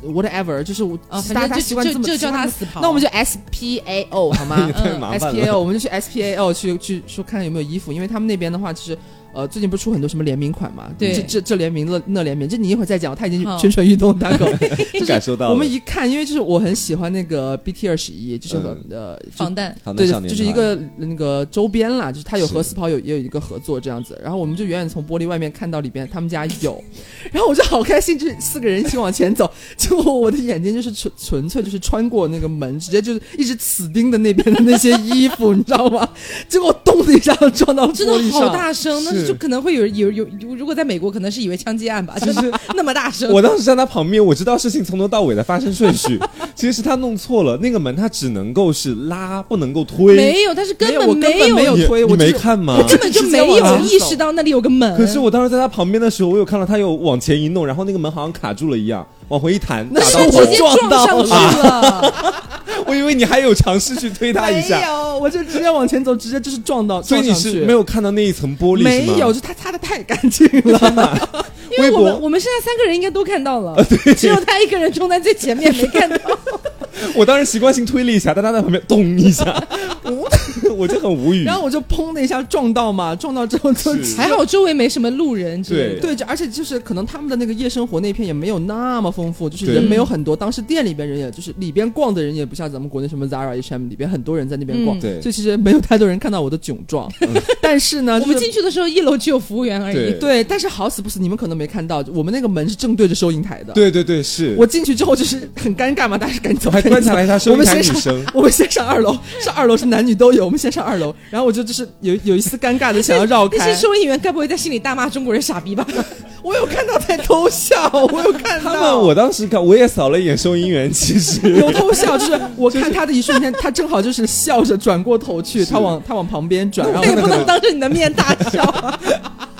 ，whatever，就是我大家习惯这么就叫他。那我们就 SPAO 好吗？SPAO，我们就去 SPAO 去去说看看有没有衣服，因为他们那边的话其实。呃，最近不是出很多什么联名款嘛？对，这这这联名那那联名，这你一会儿再讲。他已经蠢蠢欲动，大狗感受到。我们一看，因为就是我很喜欢那个 BT 二十一，就是呃防弹，对，就是一个那个周边啦，就是他有和 SPA 有也有一个合作这样子。然后我们就远远从玻璃外面看到里边他们家有，然后我就好开心，就是四个人一起往前走，结果我的眼睛就是纯纯粹就是穿过那个门，直接就是一直死盯的那边的那些衣服，你知道吗？结果咚的一下撞到玻璃上，好大声，那。就可能会有有有，如果在美国，可能是以为枪击案吧，就是那么大声。我当时在他旁边，我知道事情从头到尾的发生顺序，其实是他弄错了，那个门他只能够是拉，不能够推。没有，他是根本没有没有推，我没看吗？我根本就没有意识到那里有个门。可是我当时在他旁边的时候，我有看到他有往前一弄，然后那个门好像卡住了一样。往回一弹，那是直接撞上去了。我以为你还有尝试去推他一下，没有，我就直接往前走，直接就是撞到。所以你是没有看到那一层玻璃？没有，就他擦的太干净了。因为我们我们现在三个人应该都看到了，只有他一个人冲在最前面没看到。我当时习惯性推了一下，但他在旁边咚一下，我就很无语。然后我就砰的一下撞到嘛，撞到之后就还好周围没什么路人。对对，而且就是可能他们的那个夜生活那片也没有那么丰富，就是人没有很多。当时店里边人也就是里边逛的人也不像咱们国内什么 Zara、H&M 里边很多人在那边逛，对，所以其实没有太多人看到我的窘状。但是呢，我们进去的时候一楼只有服务员而已。对，但是好死不死，你们可能没看到，我们那个门是正对着收银台的。对对对，是我进去之后就是很尴尬嘛，但是赶紧走，还观察了一下收银台女生。我们先上二楼，上二楼是男女都有，我们先上二楼。然后我就就是有有一丝尴尬的想要绕开。那些收银员该不会在心里大骂中国人傻逼吧？我有看到在偷笑，我有看到。他们我当时看，我也扫了一眼收银员，其实 有偷笑，就是我看他的一瞬间，他正好就是笑着转过头去，他往他往旁边转，然后也不能当着你的面大笑。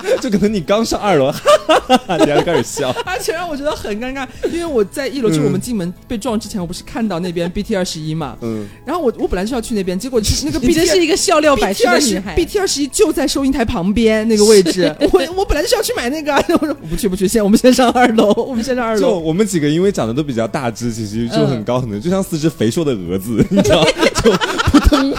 就可能你刚上二楼，哈哈哈你还开始笑，而且让我觉得很尴尬，因为我在一楼，就我们进门被撞之前，我不是看到那边 BT 二十一嘛，嗯，然后我我本来是要去那边，结果那个 BT 是一个笑料百出的女孩，BT 二十一就在收银台旁边那个位置，我我本来就是要去买那个，我说不去不去，先我们先上二楼，我们先上二楼。就我们几个因为长得都比较大只，其实就很高很能，就像四只肥硕的蛾子，你知道，就扑通。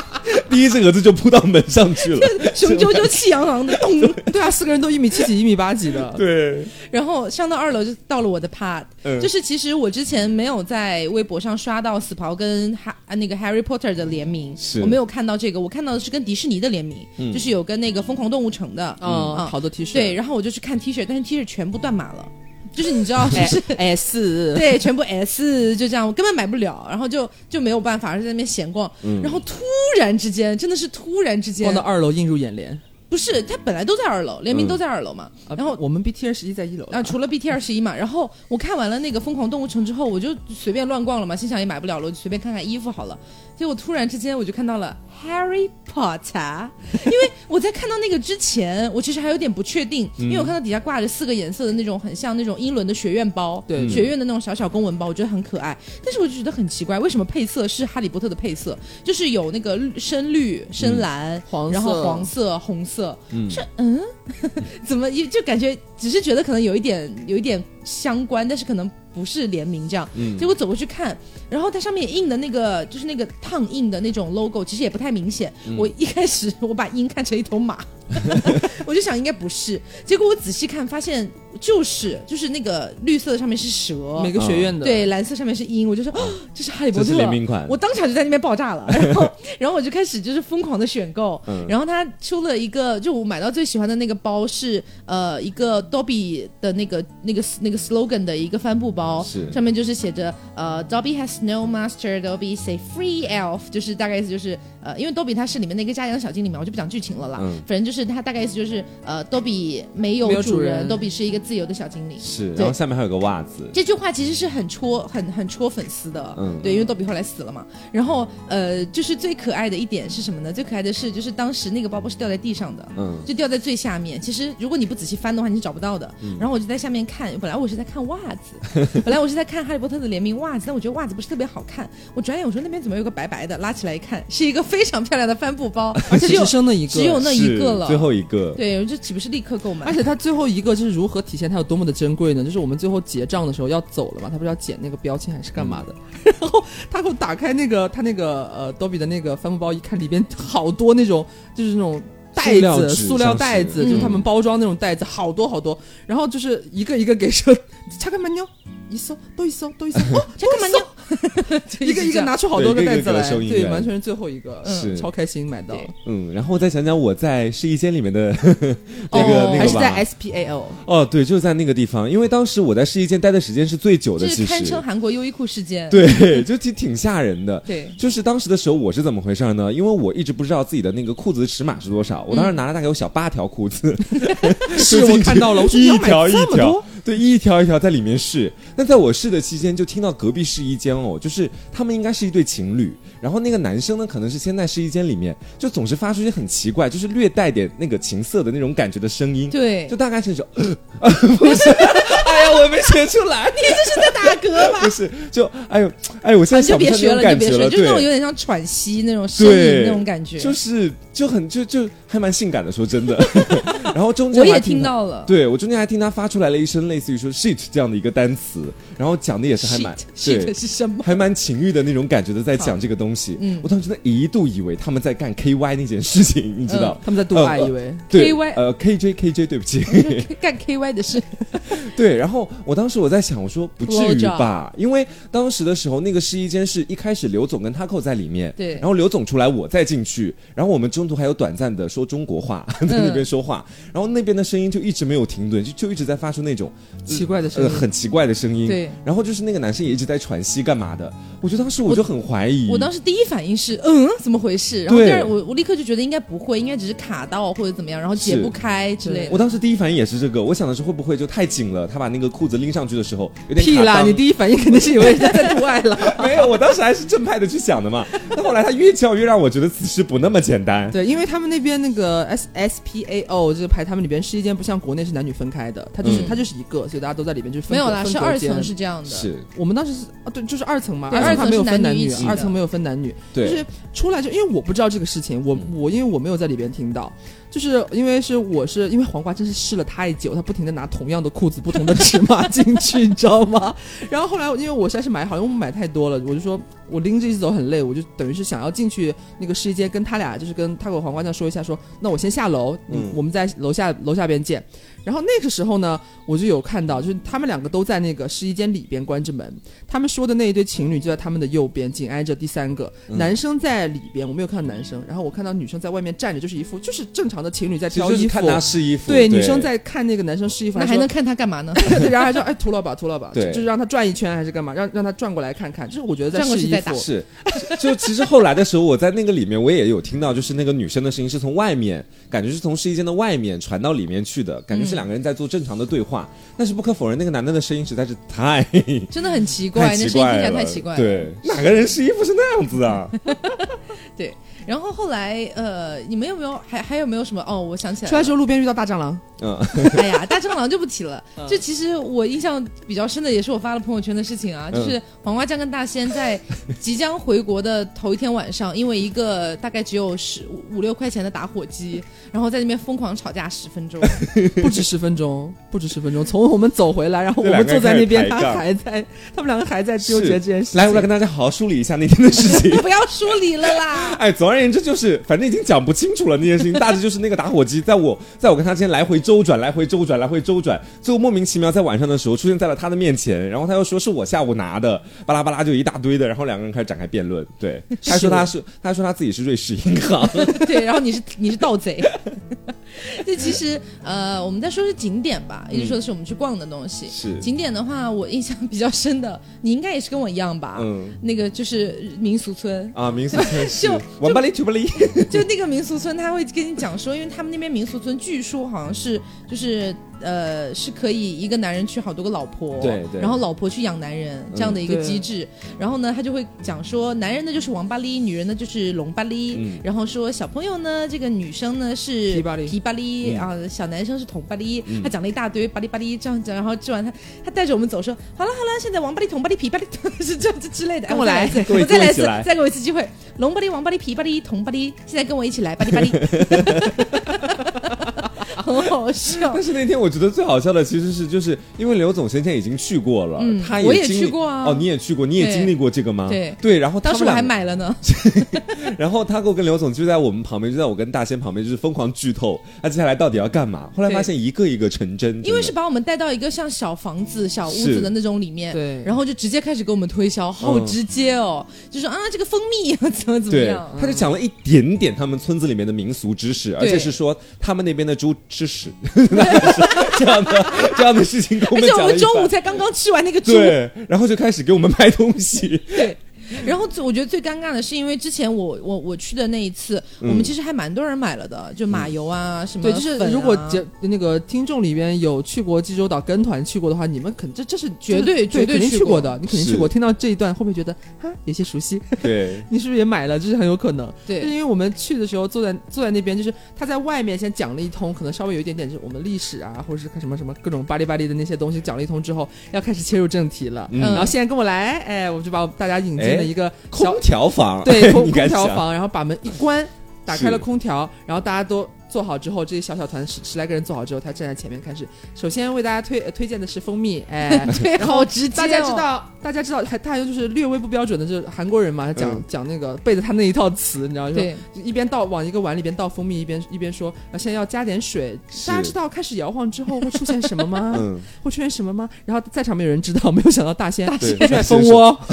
第一只蛾子就扑到门上去了，雄赳赳气昂昂的，咚！对啊，四个人都一米七几、一米八几的。对。然后上到二楼就到了我的 part，就是其实我之前没有在微博上刷到死袍跟哈那个 Harry Potter 的联名，我没有看到这个，我看到的是跟迪士尼的联名，就是有跟那个疯狂动物城的，嗯，好多 T 恤。对，然后我就去看 T 恤，但是 T 恤全部断码了。就是你知道，就是 S，对，全部 S，就这样，我根本买不了，然后就就没有办法，在那边闲逛，然后突然之间，真的是突然之间，逛到二楼映入眼帘。不是，他本来都在二楼，联名都在二楼嘛。然后我们 BT 二十一在一楼啊，除了 BT 二十一嘛。然后我看完了那个疯狂动物城之后，我就随便乱逛了嘛，心想也买不了了，我就随便看看衣服好了。结果突然之间我就看到了 Harry Potter，因为我在看到那个之前，我其实还有点不确定，因为我看到底下挂着四个颜色的那种很像那种英伦的学院包，对，学院的那种小小公文包，我觉得很可爱。但是我就觉得很奇怪，为什么配色是哈利波特的配色？就是有那个深绿、深蓝、黄，然后黄色、红色，是嗯，怎么就感觉只是觉得可能有一点有一点相关，但是可能。不是联名这样，结果走过去看，然后它上面印的那个就是那个烫印的那种 logo，其实也不太明显。我一开始 我把鹰看成一头马，我就想应该不是，结果我仔细看发现就是就是那个绿色的上面是蛇，每个学院的。对，蓝色上面是鹰，我就说 这是哈利波特。联名款，我当场就在那边爆炸了，然后然后我就开始就是疯狂的选购，然后他出了一个就我买到最喜欢的那个包是呃一个 Dobby 的那个那个那个 slogan 的一个帆布包。是。上面就是写着呃，Dobby has no master，Dobby is a free elf，就是大概意思就是呃，因为 Dobby 他是里面那个家养小精灵嘛，我就不讲剧情了啦。嗯，反正就是他大概意思就是呃，Dobby 没有主人，Dobby 是一个自由的小精灵。是，然后下面还有个袜子。这句话其实是很戳很很戳粉丝的，嗯，对，因为 Dobby 后来死了嘛。然后呃，就是最可爱的一点是什么呢？最可爱的是就是当时那个包包是掉在地上的，嗯，就掉在最下面。其实如果你不仔细翻的话，你是找不到的。然后我就在下面看，本来我是在看袜子。本来我是在看《哈利波特》的联名袜子，但我觉得袜子不是特别好看。我转眼我说那边怎么有个白白的？拉起来一看，是一个非常漂亮的帆布包，而且只剩那一个，只有那一个了，最后一个。对，这岂不是立刻购买？而且它最后一个就是如何体现它有多么的珍贵呢？就是我们最后结账的时候要走了嘛，他不是要剪那个标签还是干嘛的？然后他给我打开那个他那个呃多比的那个帆布包，一看里边好多那种就是那种。袋子，塑料袋子，就是他们包装那种袋子，好多好多。然后就是一个一个给说，查看门妞，一搜，都一搜，都一搜，哦，查干嘛呢？一个一个拿出好多个袋子来，对，完全是最后一个，是超开心买到。嗯，然后再讲讲我在试衣间里面的 那个那个还是在 SPAL。哦，对，就是在那个地方，因为当时我在试衣间待的时间是最久的，其实堪称韩国优衣库事件。对，就挺挺吓人的。对，就是当时的时候我是怎么回事呢？因为我一直不知道自己的那个裤子的尺码是多少，我当时拿了大概有小八条裤子，是我看到了，我一条一条。对，一条一条在里面试。那在我试的期间，就听到隔壁试衣间哦，就是他们应该是一对情侣。然后那个男生呢，可能是先在试衣间里面，就总是发出一些很奇怪，就是略带点那个情色的那种感觉的声音。对，就大概是那种，不是，哎呀，我没学出来，你这是在打嗝吗？不是，就哎呦，哎呦，我现在想不出那种感觉了，就那种有点像喘息那种声音那种感觉，就是就很就就还蛮性感的，说真的。然后中间我也听到了，对我中间还听他发出来了一声类似于说 shit 这样的一个单词，然后讲的也是还蛮对是什么，还蛮情欲的那种感觉的，在讲这个东西。嗯，我当时真的一度以为他们在干 K Y 那件事情，你知道？他们在度爱，以为 K Y 呃 K J K J，对不起，干 K Y 的事。对，然后我当时我在想，我说不至于吧？因为当时的时候，那个试衣间是一开始刘总跟他扣在里面，对，然后刘总出来，我再进去，然后我们中途还有短暂的说中国话，在那边说话，然后那边的声音就一直没有停顿，就就一直在发出那种奇怪的声音，很奇怪的声音。对，然后就是那个男生也一直在喘息，干嘛的？我觉得当时我就很怀疑，我当时第一反应是，嗯，怎么回事？然后第二，我我立刻就觉得应该不会，应该只是卡到或者怎么样，然后解不开之类的。我当时第一反应也是这个，我想的是会不会就太紧了，他把那个裤子拎上去的时候有点屁啦！你第一反应肯定是以为人家在 度爱了，没有，我当时还是正派的去想的嘛。但后来他越叫越让我觉得此事不那么简单。对，因为他们那边那个 S S P A O 这个牌，他们里边试衣间不像国内是男女分开的，它就是它就是一个，所以大家都在里边就是没有啦，是二层是这样的。是我们当时是啊，对，就是二层嘛，二层没有分男女，二层没有分男女，就是出来就因为我不知道这个事情，我我因为我没有在里边听到。就是因为是我是因为黄瓜真是试了太久，他不停的拿同样的裤子不同的尺码进去，你知道吗？然后后来因为我实在是买好，因为我买太多了，我就说我拎着一直走很累，我就等于是想要进去那个试衣间跟他俩，就是跟他给我黄瓜酱说一下，说那我先下楼，嗯，我们在楼下楼下边见。然后那个时候呢，我就有看到，就是他们两个都在那个试衣间里边关着门，他们说的那一对情侣就在他们的右边，紧挨着第三个。男生在里边，我没有看到男生，然后我看到女生在外面站着，就是一副就是正常的情侣在挑衣服，看他试衣服，对，女生在看那个男生试衣服，那还能看他干嘛呢？然后还说哎涂了吧涂了吧，就是让他转一圈还是干嘛，让让他转过来看看，就是我觉得在试衣服。是，就其实后来的时候我在那个里面我也有听到，就是那个女生的声音是从外面，感觉是从试衣间的外面传到里面去的，感觉是两个人在做正常。的对话，但是不可否认，那个男的的声音实在是太 真的很奇怪，那声音听起来太奇怪了。对，哪个人试衣服是那样子啊？对。然后后来，呃，你们有没有还还有没有什么？哦，我想起来，出来时候路边遇到大蟑螂。嗯，哎呀，大蟑螂就不提了。这其实我印象比较深的，也是我发了朋友圈的事情啊，就是黄瓜酱跟大仙在即将回国的头一天晚上，因为一个大概只有十五六块钱的打火机，然后在那边疯狂吵架十分钟，不止十分钟，不止十分钟。从我们走回来，然后我们坐在那边，他还在，他们两个还在纠结这件事。来，我来跟大家好好梳理一下那天的事情。不要梳理了啦。哎，总而言之就是，反正已经讲不清楚了那件事情，大致就是那个打火机在我 在我跟他之间来回周转，来回周转，来回周转，最后莫名其妙在晚上的时候出现在了他的面前，然后他又说是我下午拿的，巴拉巴拉就一大堆的，然后两个人开始展开辩论。对，他说他是，他说他自己是瑞士银行。对，然后你是你是盗贼。这其实呃，我们在说是景点吧，一直说的是我们去逛的东西。是景点的话，我印象比较深的，你应该也是跟我一样吧？嗯，那个就是民俗村啊，民俗村就王八就那个民俗村，他会跟你讲说，因为他们那边民俗村据说好像是就是。呃，是可以一个男人娶好多个老婆，对对，然后老婆去养男人这样的一个机制。然后呢，他就会讲说，男人呢就是王八哩，女人呢就是龙八哩。然后说小朋友呢，这个女生呢是皮巴哩，皮巴哩啊，小男生是铜巴哩。他讲了一大堆巴哩巴哩这样讲，然后吃完他他带着我们走说，好了好了，现在王八哩、铜巴哩、皮巴哩 是这样子之类的。跟我来，我再来一次，再给我一次机会，龙巴哩、王八哩、皮巴哩、铜巴哩，现在跟我一起来，巴哩巴哩。很好笑。但是那天我觉得最好笑的其实是，就是因为刘总先前已经去过了，他也我也去过啊。哦，你也去过，你也经历过这个吗？对对。然后当时我还买了呢。然后他跟我跟刘总就在我们旁边，就在我跟大仙旁边，就是疯狂剧透。他接下来到底要干嘛？后来发现一个一个成真，因为是把我们带到一个像小房子、小屋子的那种里面，对。然后就直接开始给我们推销，好直接哦，就说啊，这个蜂蜜 怎么怎么样？他就讲了一点点他们村子里面的民俗知识，而且是说他们那边的猪吃屎，这样的这样的事情跟我们讲。而且我们中午才刚刚吃完那个猪，对，然后就开始给我们卖东西，对。然后我觉得最尴尬的是，因为之前我我我去的那一次，我们其实还蛮多人买了的，就马油啊什么。对，就是如果那个听众里边有去过济州岛跟团去过的话，你们肯这这是绝对绝对肯定去过的，你肯定去过。听到这一段会不会觉得哈有些熟悉？对，你是不是也买了？这是很有可能。对，因为我们去的时候坐在坐在那边，就是他在外面先讲了一通，可能稍微有一点点就是我们历史啊，或者是看什么什么各种巴里巴里的那些东西讲了一通之后，要开始切入正题了。嗯然后现在跟我来，哎，我就把大家引进了一个空调房，对，空空调房，然后把门一关，打开了空调，然后大家都。做好之后，这些小小团十十来个人做好之后，他站在前面开始。首先为大家推推荐的是蜂蜜，哎，对，好直接。大家知道，大家知道，还他好像就是略微不标准的，就是韩国人嘛，讲讲那个背着他那一套词，你知道吗？对，一边倒往一个碗里边倒蜂蜜，一边一边说，现在要加点水。大家知道开始摇晃之后会出现什么吗？嗯，会出现什么吗？然后在场没有人知道，没有想到大仙大仙在蜂窝。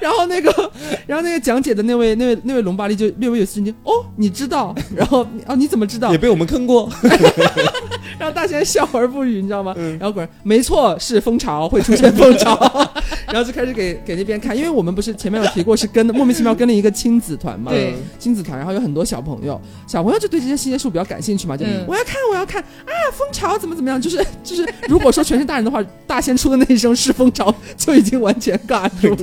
然后那个，然后那个讲解的那位、那位、那位龙巴利就略微有震惊。哦，你知道？然后哦，你怎么知道？也被我们坑过。然后大仙笑而不语，你知道吗？然后果然没错，是蜂巢会出现蜂巢。然后就开始给给那边看，因为我们不是前面有提过，是跟莫名其妙跟了一个亲子团嘛？对，亲子团，然后有很多小朋友，小朋友就对这些新鲜事物比较感兴趣嘛，就我要看，我要看啊，蜂巢怎么怎么样？就是就是，如果说全是大人的话，大仙出的那一声是蜂巢，就已经完全尬住了。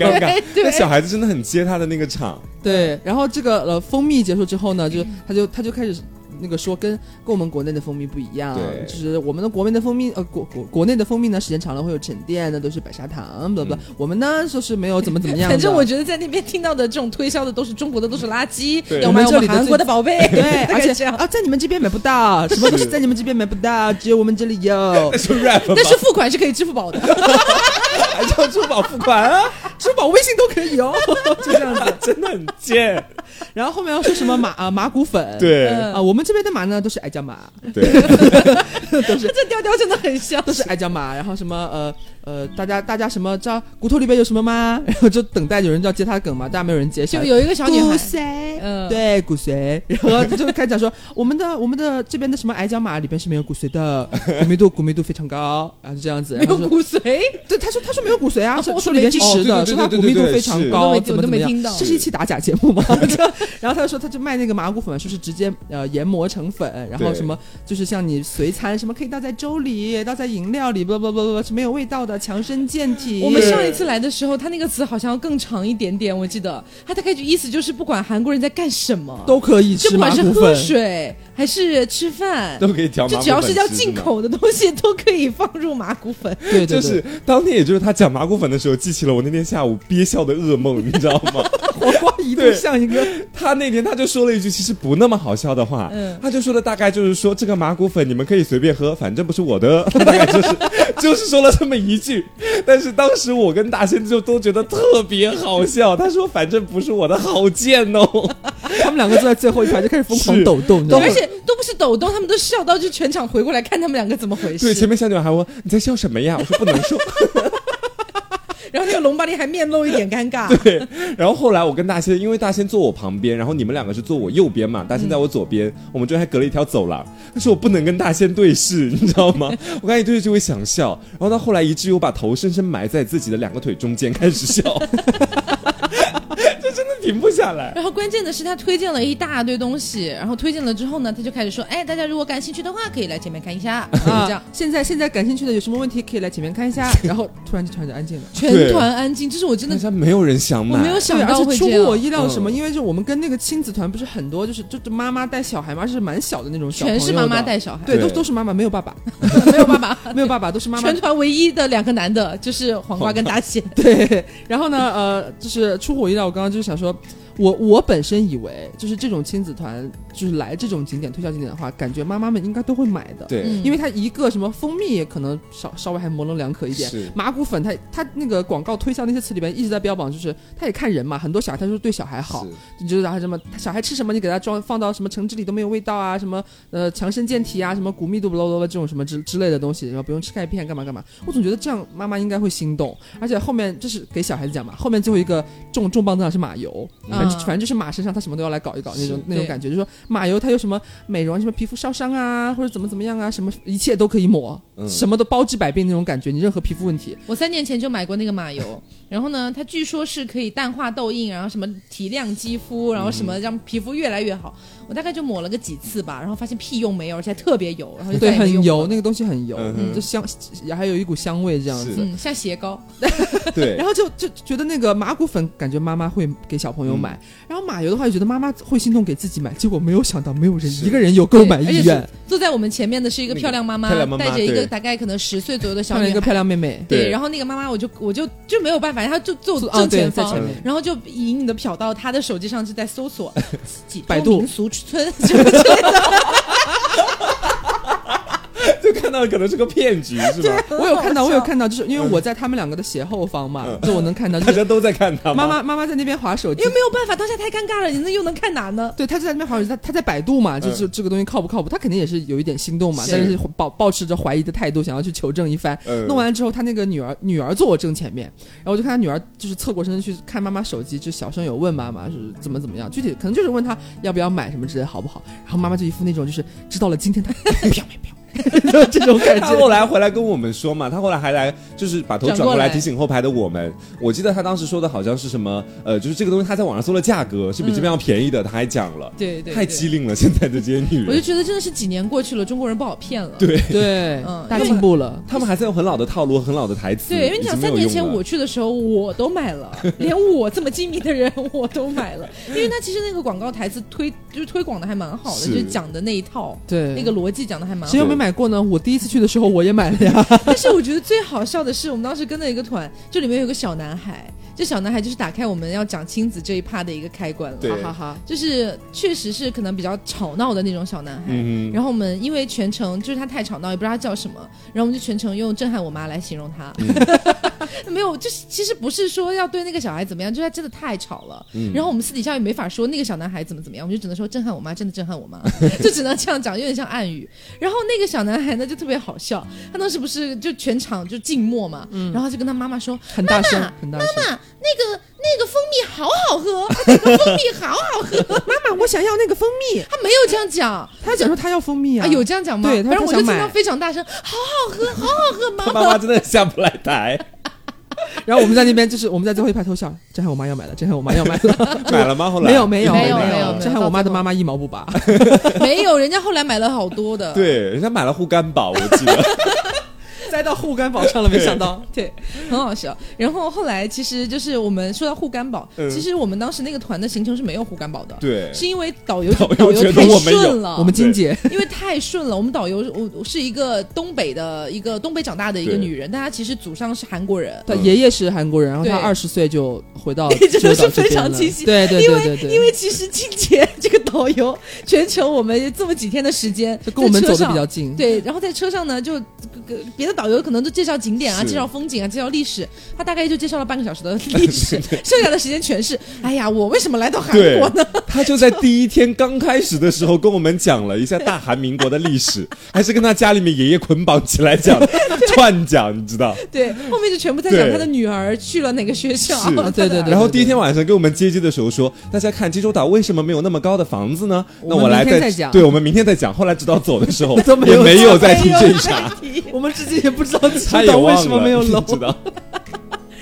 对，小孩子真的很接他的那个场。对，然后这个呃蜂蜜结束之后呢，就他就他就开始。那个说跟跟我们国内的蜂蜜不一样，就是我们的国内的蜂蜜，呃，国国国内的蜂蜜呢，时间长了会有沉淀，那都是白砂糖，不不，我们呢说是没有怎么怎么样。反正我觉得在那边听到的这种推销的都是中国的都是垃圾，我们这里韩国的宝贝，对，而且啊，在你们这边买不到，什么都是在你们这边买不到，只有我们这里有。但是付款是可以支付宝的，还叫支付宝付款啊？支付宝、微信都可以哦，就这样子，真的很贱。然后后面要说什么马啊马骨粉，对。啊，我们这边的马呢都是矮脚马，对，都是这调调真的很像，都是矮脚马。然后什么呃。呃，大家大家什么知道骨头里边有什么吗？然后就等待有人要接他梗嘛，大家没有人接。就有一个小女孩，骨髓，嗯，对，骨髓。然后他就开始讲说，我们的我们的这边的什么矮脚马里边是没有骨髓的，骨密度骨密度非常高，然后就这样子。没有骨髓？对，他说他说没有骨髓啊，说里面是实的，说他骨密度非常高，怎么怎么样？这是一期打假节目吗？然后他就说他就卖那个麻古粉，说是直接呃研磨成粉，然后什么就是像你随餐什么可以倒在粥里，倒在饮料里，不不不不是没有味道的。强身健体。我们上一次来的时候，他那个词好像要更长一点点。我记得他大概就意思就是，不管韩国人在干什么，都可以吃不管是喝水还是吃饭，都可以调。就只要是叫进口的东西，都可以放入麻古粉。对，就是当天，也就是他讲麻古粉的时候，记起了我那天下午憋笑的噩梦，你知道吗？一度像一个。他那天他就说了一句其实不那么好笑的话，嗯，他就说的大概就是说，这个麻古粉你们可以随便喝，反正不是我的，大概就是 就是说了这么一句。但是当时我跟大仙就都觉得特别好笑。他说：“反正不是我的，好贱哦。”他们两个坐在最后一排就开始疯狂抖动，而且都不是抖动，他们都笑到就全场回过来看他们两个怎么回事。对，前面小女孩还问：“你在笑什么呀？”我说：“不能说。”然后那个龙巴利还面露一点尴尬。对，然后后来我跟大仙，因为大仙坐我旁边，然后你们两个是坐我右边嘛，大仙在我左边，我们中间还隔了一条走廊，但是我不能跟大仙对视，你知道吗？我刚一对视就会想笑，然后到后来以至于我把头深深埋在自己的两个腿中间开始笑。停不下来。然后关键的是，他推荐了一大堆东西，然后推荐了之后呢，他就开始说：“哎，大家如果感兴趣的话，可以来前面看一下。”啊，这样。现在现在感兴趣的有什么问题，可以来前面看一下。然后突然就突然就安静了，全团安静。就是我真的，没有人想买，我没有想到会出乎我意料什么？因为就我们跟那个亲子团不是很多，就是就妈妈带小孩嘛，是蛮小的那种，全是妈妈带小孩，对，都都是妈妈，没有爸爸，没有爸爸，没有爸爸，都是妈妈。全团唯一的两个男的，就是黄瓜跟大姐。对，然后呢，呃，就是出乎我意料，我刚刚就是想说。我我本身以为就是这种亲子团，就是来这种景点推销景点的话，感觉妈妈们应该都会买的。对，因为它一个什么蜂蜜可能稍稍微还模棱两可一点，麻古粉它它那个广告推销那些词里边一直在标榜，就是他也看人嘛，很多小孩他说对小孩好，你觉得他什么小孩吃什么你给他装放到什么橙汁里都没有味道啊，什么呃强身健体啊，什么骨密度不喽喽的这种什么之之类的东西，然后不用吃钙片干嘛干嘛，我总觉得这样妈妈应该会心动，而且后面这是给小孩子讲嘛，后面最后一个重重磅登场是马油，反正反正就是马身上他什么都要来搞一搞那种那种感觉，就是说马油它有什么美容什么皮肤烧伤啊或者怎么怎么样啊，什么一切都可以抹，什么都包治百病那种感觉，你任何皮肤问题，我三年前就买过那个马油，然后呢，它据说是可以淡化痘印，然后什么提亮肌肤，然后什么让皮肤越来越好。我大概就抹了个几次吧，然后发现屁用没有，而且特别油，然后就对很油，那个东西很油，就香，还有一股香味这样子，像鞋膏。对，然后就就觉得那个马古粉，感觉妈妈会给小朋友买，然后马油的话，就觉得妈妈会心动给自己买，结果没有想到没有人一个人有购买意愿。坐在我们前面的是一个漂亮妈妈，带着一个大概可能十岁左右的小女，一个漂亮妹妹。对，然后那个妈妈，我就我就就没有办法，她就坐正前方，然后就隐隐的瞟到她的手机上是在搜索 百度。民俗村什么之类的。就看到的可能是个骗局，是吧？我有看到，我有看到，就是因为我在他们两个的斜后方嘛，就我能看到，大家都在看他。妈妈妈妈在那边划手机，因为没有办法，当下太尴尬了，你那又能看哪呢？对，他就在那边划手机，他他在百度嘛，就是这个东西靠不靠谱？他肯定也是有一点心动嘛，但是保保持着怀疑的态度，想要去求证一番。弄完之后，他那个女儿女儿坐我正前面，然后我就看他女儿就是侧过身去看妈妈手机，就小声有问妈妈是怎么怎么样，具体可能就是问他要不要买什么之类好不好？然后妈妈就一副那种就是知道了今天他不要买不要。这种感觉，他后来回来跟我们说嘛，他后来还来就是把头转过来提醒后排的我们。我记得他当时说的好像是什么，呃，就是这个东西他在网上搜了价格是比这边要便宜的，他还讲了，对对，太机灵了，现在的这些女人。我就觉得真的是几年过去了，中国人不好骗了。对对，大进步了，他们还在用很老的套路、很老的台词。对，因为你想三年前我去的时候，我都买了，连我这么精明的人我都买了，因为他其实那个广告台词推就是推广的还蛮好的，就讲的那一套，对，那个逻辑讲的还蛮。谁又没买买过呢？我第一次。去的时候我也买了呀，但是我觉得最好笑的是，我们当时跟了一个团，这里面有个小男孩，这小男孩就是打开我们要讲亲子这一趴的一个开关了，哈哈哈，就是确实是可能比较吵闹的那种小男孩，然后我们因为全程就是他太吵闹，也不知道他叫什么，然后我们就全程用震撼我妈来形容他。没有，就是其实不是说要对那个小孩怎么样，就是他真的太吵了。然后我们私底下也没法说那个小男孩怎么怎么样，我们就只能说震撼我妈，真的震撼我妈，就只能这样讲，有点像暗语。然后那个小男孩呢就特别好笑，他当时不是就全场就静默嘛，然后就跟他妈妈说很大声，很大声，妈妈那个那个蜂蜜好好喝，那个蜂蜜好好喝，妈妈我想要那个蜂蜜。他没有这样讲，他讲说他要蜂蜜啊，有这样讲吗？对，他说我就听到非常大声，好好喝，好好喝，妈妈妈真的下不来台。然后我们在那边，就是我们在最后一排偷笑。这还我妈要买了，这还我妈要买了，买了吗？后来没有没有没有没有，这还我妈的妈妈一毛不拔，没有，人家后来买了好多的。对，人家买了护肝宝，我记得。栽到护肝宝上了，没想到，对，很好笑。然后后来其实就是我们说到护肝宝，其实我们当时那个团的行程是没有护肝宝的，对，是因为导游导游太顺了，我们金姐因为太顺了，我们导游我是一个东北的一个东北长大的一个女人，但她其实祖上是韩国人，她爷爷是韩国人，然后她二十岁就回到，真的是非常清晰，对对对对对，因为其实金姐这个导游全程我们这么几天的时间，就跟我们走的比较近，对，然后在车上呢就别的导游可能都介绍。景点啊，介绍风景啊，介绍历史，他大概就介绍了半个小时的历史，剩下的时间全是，哎呀，我为什么来到韩国呢？他就在第一天刚开始的时候跟我们讲了一下大韩民国的历史，还是跟他家里面爷爷捆绑起来讲，串讲，你知道？对，后面就全部在讲他的女儿去了哪个学校。对对对。然后第一天晚上给我们接机的时候说，大家看济州岛为什么没有那么高的房子呢？那我来再讲。对，我们明天再讲。后来直到走的时候也没有再提这一茬，我们至今也不知道。为什么没有楼？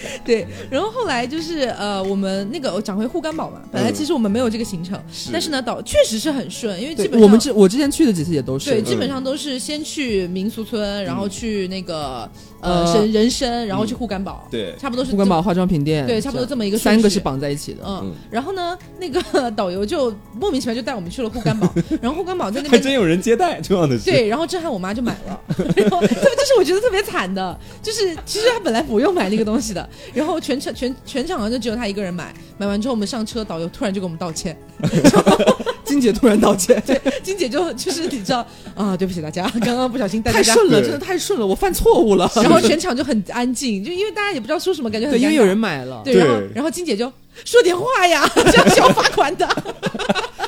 对，然后后来就是呃，我们那个讲回护肝宝嘛，本来其实我们没有这个行程，但是呢，导确实是很顺，因为基本我们之我之前去的几次也都是，对，基本上都是先去民俗村，然后去那个。呃，人人参，然后去护肝宝，对，差不多是护肝宝化妆品店，对，差不多这么一个三个是绑在一起的，嗯，然后呢，那个 导游就莫名其妙就带我们去了护肝宝，然后护肝宝在那边还真有人接待，重要的是，对，然后震撼我妈就买了，然后这是我觉得特别惨的，就是其实她本来不用买那个东西的，然后全场全全场好像就只有他一个人买，买完之后我们上车，导游突然就给我们道歉。金姐突然道歉，对，金姐就就是你知道啊，对不起大家，刚刚不小心带太顺了，真的太顺了，我犯错误了。然后全场就很安静，就因为大家也不知道说什么，感觉很因为有人买了，对，然后然后金姐就说点话呀，这样是要罚款的。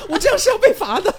我这样是要被罚的，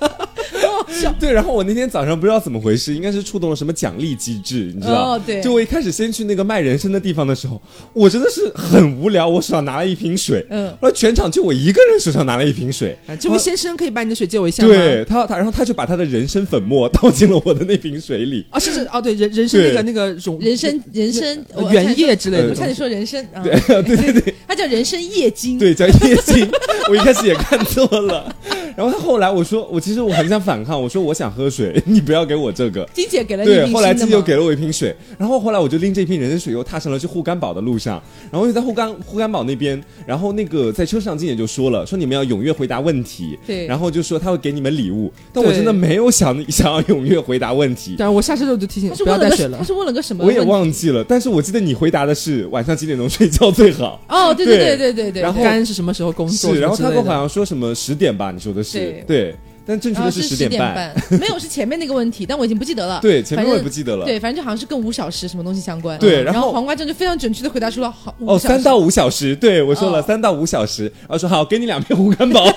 对。然后我那天早上不知道怎么回事，应该是触动了什么奖励机制，你知道？哦，对。就我一开始先去那个卖人参的地方的时候，我真的是很无聊，我手上拿了一瓶水，嗯，后来全场就我一个人手上拿了一瓶水。这位先生可以把你的水借我一下吗？对他，他然后他就把他的人参粉末 倒进了我的那瓶水里。啊，是是哦，对，人人参那个那个种人参人参原液之类的，我差点说人参，对对对对，它 叫人参叶精，对，叫叶精。我一开始也看错了。然后他后来我说我其实我很想反抗，我说我想喝水，你不要给我这个。金姐给了你对，后来金姐又给了我一瓶水，然后后来我就拎这瓶人参水又踏上了去护肝宝的路上，然后又在护肝护肝宝那边，然后那个在车上金姐就说了，说你们要踊跃回答问题，对，然后就说他会给你们礼物，但我真的没有想 想要踊跃回答问题。但是我下车之后就提醒不要带水了，他是问了个什么？我也忘记了，但是我记得你回答的是晚上几点钟睡觉最好。哦，对对对对对对。然后肝是什么时候工作？是，然后他们好像说什么十点吧？你说的是对。但正确的是十点半，没有是前面那个问题，但我已经不记得了。对，前面我也不记得了。对，反正就好像是跟五小时什么东西相关。对，然后黄瓜酱就非常准确的回答出了好哦，三到五小时。对我说了三到五小时，然后说好，给你两片护肝宝。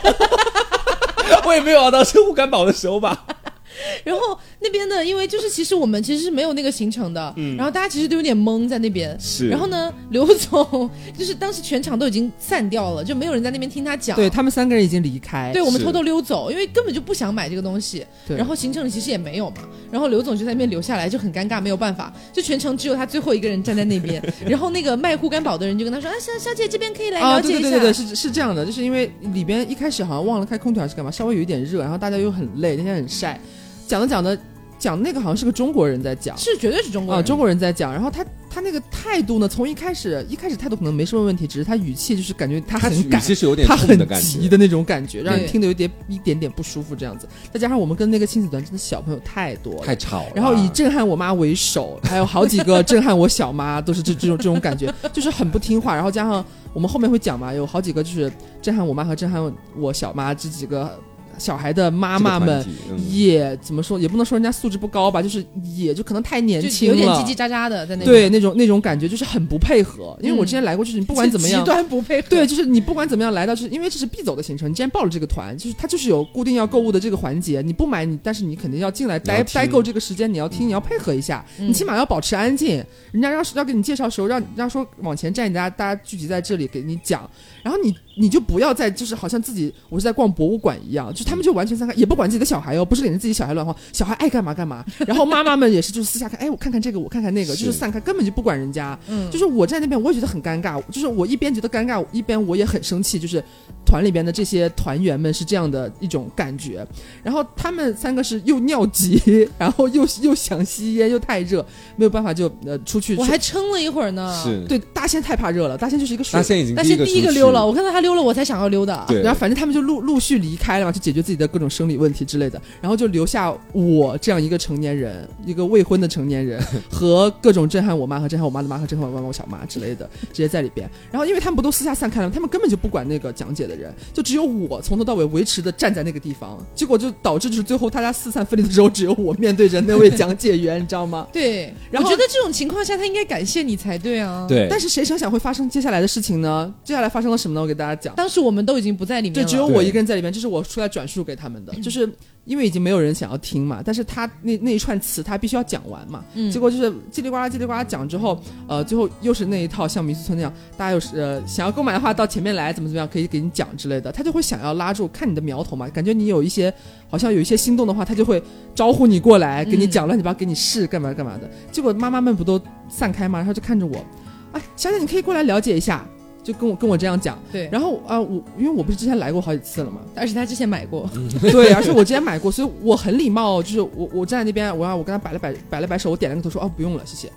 我也没有熬到吃护肝宝的时候吧。然后那边的，因为就是其实我们其实是没有那个行程的，嗯，然后大家其实都有点懵在那边。是。然后呢，刘总就是当时全场都已经散掉了，就没有人在那边听他讲。对他们三个人已经离开。对我们偷偷溜走，因为根本就不想买这个东西。对。然后行程里其实也没有嘛。然后刘总就在那边留下来，就很尴尬，没有办法，就全程只有他最后一个人站在那边。然后那个卖护肝宝的人就跟他说：“啊，小小姐这边可以来了解一下。”对对对对，是是这样的，就是因为里边一开始好像忘了开空调还是干嘛，稍微有一点热，然后大家又很累，那天很晒。讲着讲着，讲那个好像是个中国人在讲，是绝对是中国人啊，中国人在讲。然后他他那个态度呢，从一开始一开始态度可能没什么问题，只是他语气就是感觉他很赶，其实有点他很急的那种感觉，让人听得有点一点点不舒服这样子。再加上我们跟那个亲子团真的小朋友太多，太吵了，然后以震撼我妈为首，还有好几个震撼我小妈，都是这这种这种感觉，就是很不听话。然后加上我们后面会讲嘛，有好几个就是震撼我妈和震撼我小妈这几个。小孩的妈妈们也怎么说，也不能说人家素质不高吧，就是也就可能太年轻了，有点叽叽喳喳的在那。对，那种那种感觉就是很不配合。因为我之前来过，就是你不管怎么样，极端不配合。对，就是你不管怎么样来到，就是因为这是必走的行程，你既然报了这个团，就是他就是有固定要购物的这个环节，你不买你，但是你肯定要进来待待够这个时间，你要听，你要配合一下，你起码要保持安静。人家要要给你介绍时候，让让说往前站，大家大家聚集在这里给你讲，然后你。你就不要再就是好像自己我是在逛博物馆一样，就他们就完全散开，也不管自己的小孩哦，不是领着自己小孩乱晃，小孩爱干嘛干嘛。然后妈妈们也是，就是私下看，哎，我看看这个，我看看那个，就是散开，根本就不管人家。嗯，就是我在那边，我也觉得很尴尬，就是我一边觉得尴尬，一边我也很生气，就是团里边的这些团员们是这样的一种感觉。然后他们三个是又尿急，然后又又想吸烟，又太热，没有办法就呃出去。我还撑了一会儿呢。是，对，大仙太怕热了，大仙就是一个大仙已经大仙第一个溜了，我看到他溜了，我才想要溜。的，然后反正他们就陆陆续离开了嘛，去解决自己的各种生理问题之类的，然后就留下我这样一个成年人，一个未婚的成年人 和各种震撼我妈和震撼我妈的妈和震撼我妈我小妈之类的，直接在里边。然后因为他们不都私下散开了，他们根本就不管那个讲解的人，就只有我从头到尾维持的站在那个地方，结果就导致就是最后大家四散分离的时候，只有我面对着那位讲解员，你知道吗？对，然后我觉得这种情况下他应该感谢你才对啊。对，但是谁成想会发生接下来的事情呢？接下来发生了什么呢？我给大家讲，当时我们都已经不在里面，就只有我一个人在里面，这是我出来转述给他们的，就是因为已经没有人想要听嘛，但是他那那一串词他必须要讲完嘛，结果就是叽里呱啦叽里呱啦讲之后，呃，最后又是那一套像民俗村那样，大家有呃想要购买的话到前面来怎么怎么样可以给你讲之类的，他就会想要拉住看你的苗头嘛，感觉你有一些好像有一些心动的话，他就会招呼你过来给你讲乱七八糟给你试干嘛干嘛的，结果妈妈们不都散开嘛？然后就看着我，哎，小姐你可以过来了解一下。就跟我跟我这样讲，对，然后啊，我因为我不是之前来过好几次了嘛，而且他之前买过，对，而且我之前买过，所以我很礼貌，就是我我站在那边，我让我跟他摆了摆摆了摆手，我点了个头说哦不用了，谢谢。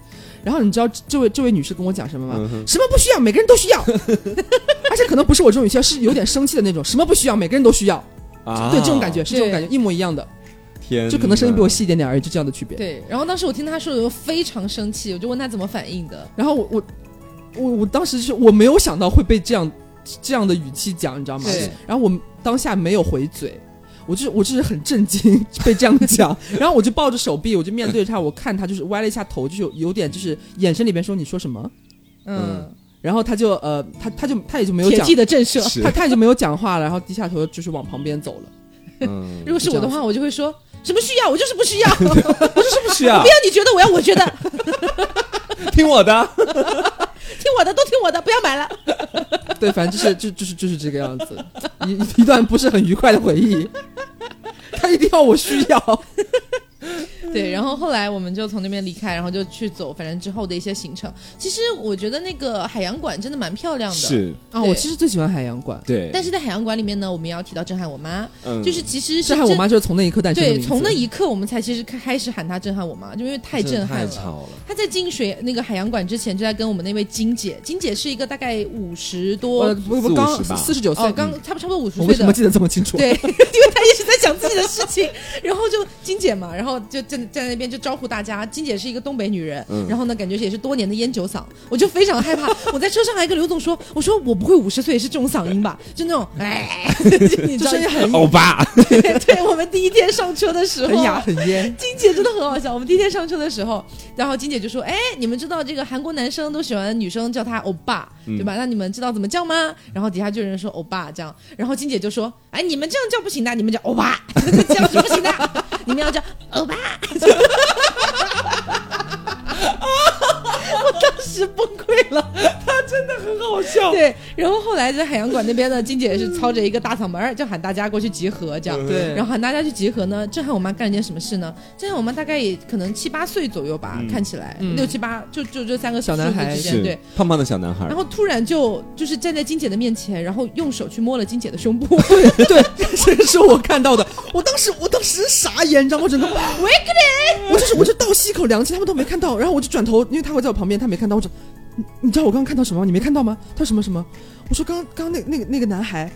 然后你知道这位这位女士跟我讲什么吗？什么不需要，每个人都需要，而且可能不是我这种语气，是有点生气的那种，什么不需要，每个人都需要。啊，对，这种感觉是这种感觉一模一样的，天，就可能声音比我细一点点而已，就这样的区别。对，然后当时我听他说的时候非常生气，我就问他怎么反应的，然后我我。我我当时是我没有想到会被这样这样的语气讲，你知道吗？然后我当下没有回嘴，我就是我就是很震惊 被这样讲，然后我就抱着手臂，我就面对着他，我看他就是歪了一下头，就是有点就是眼神里边说你说什么？嗯，然后他就呃他他就他也就没有讲的震慑，他他也就没有讲话了，然后低下头就是往旁边走了。嗯，如果是我的话，我就会说什么需要，我就是不需要，我就是不需要，不要你觉得，我要我觉得，听我的，听我的，都听我的，不要买了。对，反正就是就就是就是这个样子，一一段不是很愉快的回忆。他一定要我需要。对，然后后来我们就从那边离开，然后就去走，反正之后的一些行程。其实我觉得那个海洋馆真的蛮漂亮的。是啊，我其实最喜欢海洋馆。对，但是在海洋馆里面呢，我们也要提到震撼我妈。嗯，就是其实震撼我妈就是从那一刻诞生。对，从那一刻我们才其实开始喊她震撼我妈，就因为太震撼了。她在进水那个海洋馆之前，就在跟我们那位金姐，金姐是一个大概五十多，不不刚四十九岁，刚差不差不多五十岁。为什么记得这么清楚？对，因为她一直在讲自己的事情，然后就金姐嘛，然后就在在那边就招呼。大家，金姐是一个东北女人，然后呢，感觉也是多年的烟酒嗓，我就非常害怕。我在车上还跟刘总说：“我说我不会五十岁是这种嗓音吧？就那种哎，你声音很欧巴。”对，对我们第一天上车的时候很哑很烟。金姐真的很好笑。我们第一天上车的时候，然后金姐就说：“哎，你们知道这个韩国男生都喜欢女生叫他欧巴，对吧？那你们知道怎么叫吗？”然后底下就有人说欧巴这样，然后金姐就说：“哎，你们这样叫不行的，你们叫欧巴，这样是不行的，你们要叫欧巴。” 我当时崩溃了，他真的很好笑。对，然后后来在海洋馆那边呢，金姐也是操着一个大嗓门，就喊大家过去集合，这样。对。然后喊大家去集合呢，震撼我妈干了件什么事呢？震撼我妈大概也可能七八岁左右吧，看起来六七八，就就这三个小男孩，对，胖胖的小男孩。然后突然就就是站在金姐的面前，然后用手去摸了金姐的胸部。对 对，这是我看到的。我当时我当时傻眼，你知道吗？我整个，我就是我就倒吸一口凉气，他们都没看到，然后我就转头，因为他会在我旁边，他没看到。我说，你你知道我刚刚看到什么？你没看到吗？他说什么什么？我说刚刚刚那那个那个男孩，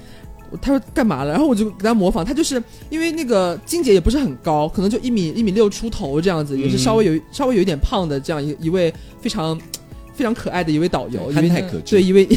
他说干嘛了？然后我就给他模仿，他就是因为那个金姐也不是很高，可能就一米一米六出头这样子，也是稍微有稍微有一点胖的这样一一位非常非常可爱的一位导游，憨态可掬，对一位。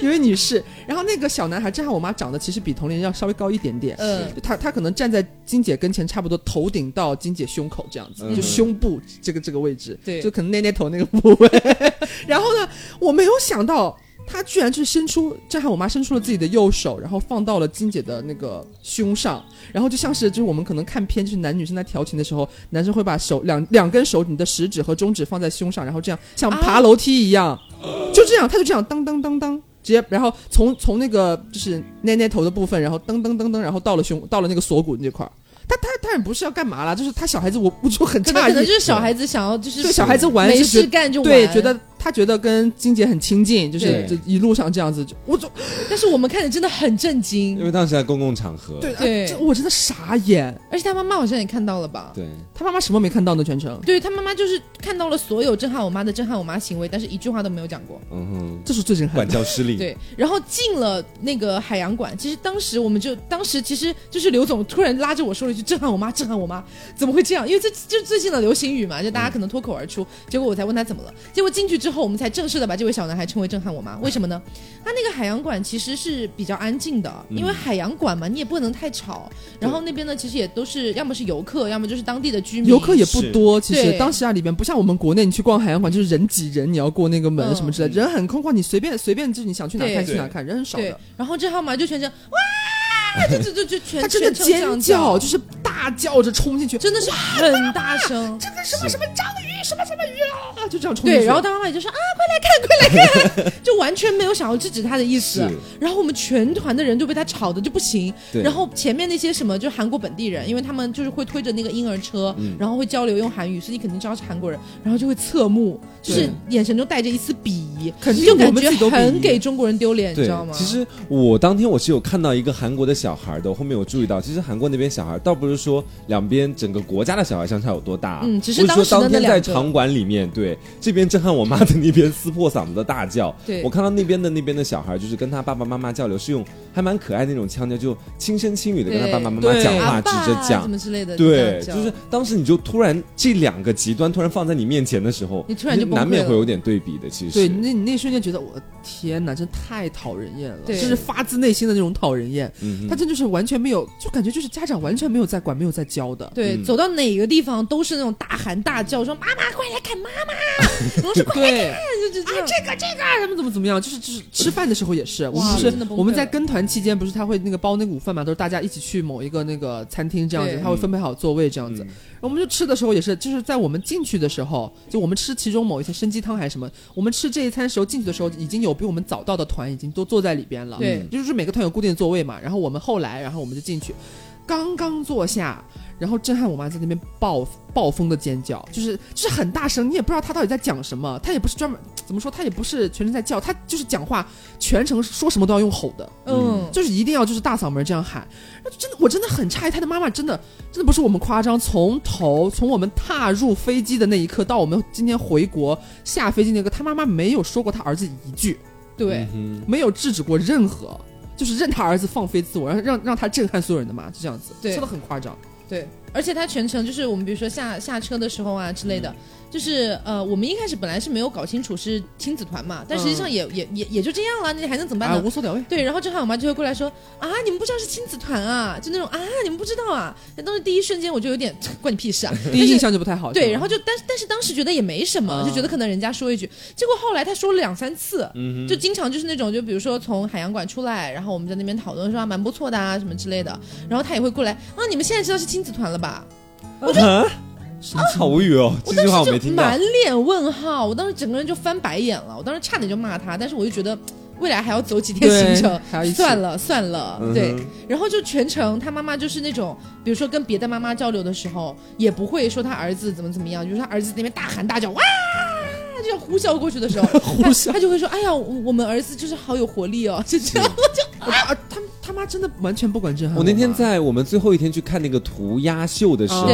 一位女士，然后那个小男孩正好我妈长得其实比同龄人要稍微高一点点，嗯，他他可能站在金姐跟前，差不多头顶到金姐胸口这样子，就胸部这个这个位置，对，就可能捏捏头那个部位。然后呢，我没有想到他居然就是伸出，正好我妈伸出了自己的右手，然后放到了金姐的那个胸上，然后就像是就是我们可能看片，就是男女生在调情的时候，男生会把手两两根手，你的食指和中指放在胸上，然后这样像爬楼梯一样，就这样，他就这样当当当当。直接，然后从从那个就是捏捏头的部分，然后噔噔噔噔，然后到了胸，到了那个锁骨那块儿。他他他也不是要干嘛啦，就是他小孩子，我我就很诧异，可能就是小孩子想要就是对小孩子玩没事干就对觉得。他觉得跟金姐很亲近，就是这一路上这样子，我就，但是我们看着真的很震惊，因为当时在公共场合，对对，我真的傻眼，而且他妈妈好像也看到了吧？对，他妈妈什么没看到呢？全程，对他妈妈就是看到了所有震撼我妈的震撼我妈行为，但是一句话都没有讲过。嗯哼，这是最震撼，管教失利。对，然后进了那个海洋馆，其实当时我们就当时其实就是刘总突然拉着我说了一句震撼我妈，震撼我妈，怎么会这样？因为这就最近的流行语嘛，就大家可能脱口而出，结果我才问他怎么了，结果进去之后我们才正式的把。这位小男孩称为震撼我妈，为什么呢？他那个海洋馆其实是比较安静的，因为海洋馆嘛，你也不能太吵。然后那边呢，其实也都是要么是游客，要么就是当地的居民。游客也不多，其实当时啊里边不像我们国内，你去逛海洋馆就是人挤人，你要过那个门什么之类，人很空旷，你随便随便就是你想去哪看去哪看，人很少的。然后这号码，就全程哇，就就就全他真的尖叫，就是大叫着冲进去，真的是很大声，这个什么什么章鱼，什么什么鱼啊，就这样冲对，然后他妈妈也就说啊，快来看。快来看，就完全没有想要制止他的意思。然后我们全团的人就被他吵的就不行。然后前面那些什么，就韩国本地人，因为他们就是会推着那个婴儿车，然后会交流用韩语，所以你肯定知道是韩国人。然后就会侧目，就是眼神中带着一丝鄙夷，就感觉很给中国人丢脸，你知道吗？其实我当天我是有看到一个韩国的小孩的，后面有注意到，其实韩国那边小孩倒不是说两边整个国家的小孩相差有多大，嗯，只是当时的那两个场馆里面，对这边震撼我妈的那边撕破嗓子的大叫。对我看到那边的那边的小孩，就是跟他爸爸妈妈交流，是用还蛮可爱那种腔调，就轻声轻语的跟他爸爸妈妈讲话，指着讲什么之类的。对，就是当时你就突然这两个极端突然放在你面前的时候，你突然就难免会有点对比的。其实，对，那你那瞬间觉得我天哪，真太讨人厌了，就是发自内心的那种讨人厌。他真就是完全没有，就感觉就是家长完全没有在管，没有在教的。对，走到哪个地方都是那种大喊大叫，说妈妈快来看妈妈，我说快来看，就这这个这个怎么怎么怎么样，就是就是吃饭的时候也是，我们是我们在跟团期间不是他会那个包那个午饭嘛，都是大家一起去某一个那个餐厅这样子，他会分配好座位这样子。我们就吃的时候也是，就是在我们进去的时候，就我们吃其中某一些参鸡汤还是什么，我们吃这一餐时候进去的时候，已经有比我们早到的团已经都坐在里边了。对，就是每个团有固定的座位嘛。然后我们后来，然后我们就进去，刚刚坐下。然后震撼我妈在那边暴暴风的尖叫，就是就是很大声，你也不知道她到底在讲什么。她也不是专门怎么说，她也不是全程在叫，她就是讲话全程说什么都要用吼的，嗯，就是一定要就是大嗓门这样喊。真的，我真的很诧异，她的妈妈真的真的不是我们夸张，从头从我们踏入飞机的那一刻到我们今天回国下飞机那个，她妈妈没有说过她儿子一句，对，没有制止过任何，就是任他儿子放飞自我，然后让让他震撼所有人的嘛，就这样子，说的很夸张。对，而且他全程就是我们，比如说下下车的时候啊之类的。就是呃，我们一开始本来是没有搞清楚是亲子团嘛，但实际上也也也也就这样了，那你还能怎么办呢？无所谓。对，然后正好我妈就会过来说啊，你们不知道是亲子团啊，就那种啊，你们不知道啊。那当时第一瞬间我就有点 关你屁事啊，第一印象就不太好。对，然后就但但是当时觉得也没什么，就觉得可能人家说一句，结果后来他说了两三次，就经常就是那种，就比如说从海洋馆出来，然后我们在那边讨论说啊蛮不错的啊什么之类的，然后他也会过来啊，你们现在知道是亲子团了吧？我就。啊，好无语哦！这句话我没听到。满脸问号，我当时整个人就翻白眼了。我当时差点就骂他，但是我就觉得未来还要走几天行程，算了算了。对，然后就全程他妈妈就是那种，比如说跟别的妈妈交流的时候，也不会说他儿子怎么怎么样，就是他儿子那边大喊大叫哇，就要呼啸过去的时候，呼啸，他就会说：“哎呀，我们儿子就是好有活力哦。”就这样，我就啊，他。他妈真的完全不管这。我那天在我们最后一天去看那个涂鸦秀的时候，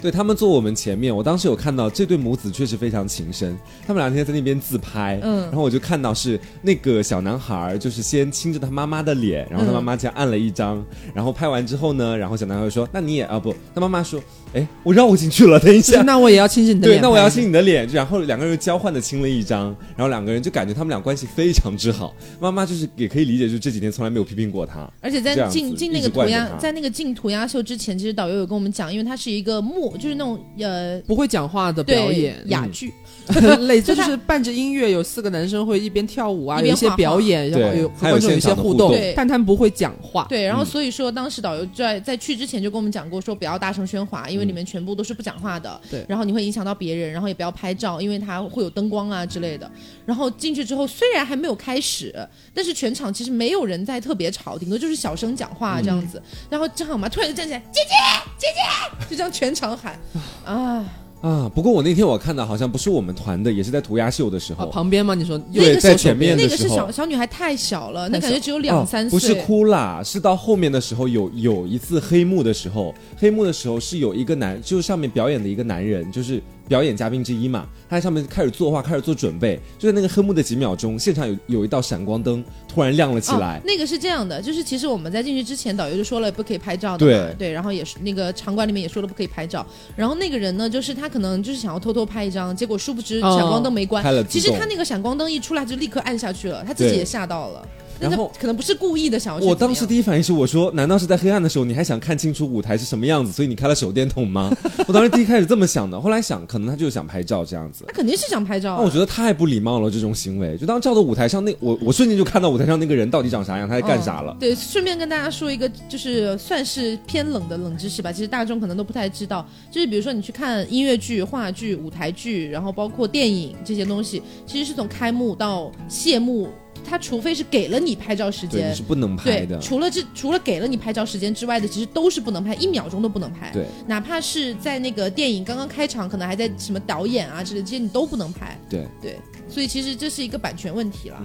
对他们坐我们前面，我当时有看到这对母子确实非常情深。他们两天在那边自拍，嗯，然后我就看到是那个小男孩，就是先亲着他妈妈的脸，然后他妈妈这样按了一张，然后拍完之后呢，然后小男孩说：“那你也啊不？”他妈妈说。哎，我绕进去了，等一下，那我也要亲亲你的脸。对，那我要亲你的脸，然后两个人交换的亲了一张，然后两个人就感觉他们俩关系非常之好。妈妈就是也可以理解，就这几天从来没有批评过他。而且在进进那个涂鸦，在那个进涂鸦秀之前，其实导游有跟我们讲，因为他是一个木，就是那种呃不会讲话的表演哑剧。类似就是伴着音乐，有四个男生会一边跳舞啊，有一些表演，然后有还有一些互动，但他们不会讲话。对，然后所以说当时导游在在去之前就跟我们讲过，说不要大声喧哗，因为里面全部都是不讲话的。对，然后你会影响到别人，然后也不要拍照，因为它会有灯光啊之类的。然后进去之后，虽然还没有开始，但是全场其实没有人在特别吵，顶多就是小声讲话这样子。然后正好嘛，突然就站起来，姐姐姐姐，就这样全场喊啊。啊，不过我那天我看到好像不是我们团的，也是在涂鸦秀的时候旁边吗？你说对，在前面那个是小小女孩太小了，那感觉只有两三岁。不是哭啦，是到后面的时候有有一次黑幕的时候，黑幕的时候是有一个男，就是上面表演的一个男人，就是。表演嘉宾之一嘛，他在上面开始作画，开始做准备。就在那个黑幕的几秒钟，现场有有一道闪光灯突然亮了起来。那个是这样的，就是其实我们在进去之前，导游就说了不可以拍照的嘛。对，然后也是那个场馆里面也说了不可以拍照。然后那个人呢，就是他可能就是想要偷偷拍一张，结果殊不知闪光灯没关。其实他那个闪光灯一出来就立刻按下去了，他自己也吓到了。然后可能不是故意的，想要。我当时第一反应是，我说：难道是在黑暗的时候，你还想看清楚舞台是什么样子，所以你开了手电筒吗？我当时第一开始这么想的，后来想，可能他就是想拍照这样子。他肯定是想拍照。那我觉得太不礼貌了，这种行为。就当照到舞台上那我，我瞬间就看到舞台上那个人到底长啥样，他在干啥了。对，顺便跟大家说一个，就是算是偏冷的冷知识吧。其实大众可能都不太知道，就是比如说你去看音乐剧、话剧、舞台剧，然后包括电影这些东西，其实是从开幕到谢幕。他除非是给了你拍照时间，你是不能拍的。除了这，除了给了你拍照时间之外的，其实都是不能拍，一秒钟都不能拍。对，哪怕是在那个电影刚刚开场，可能还在什么导演啊之类，这些你都不能拍。对对，所以其实这是一个版权问题了。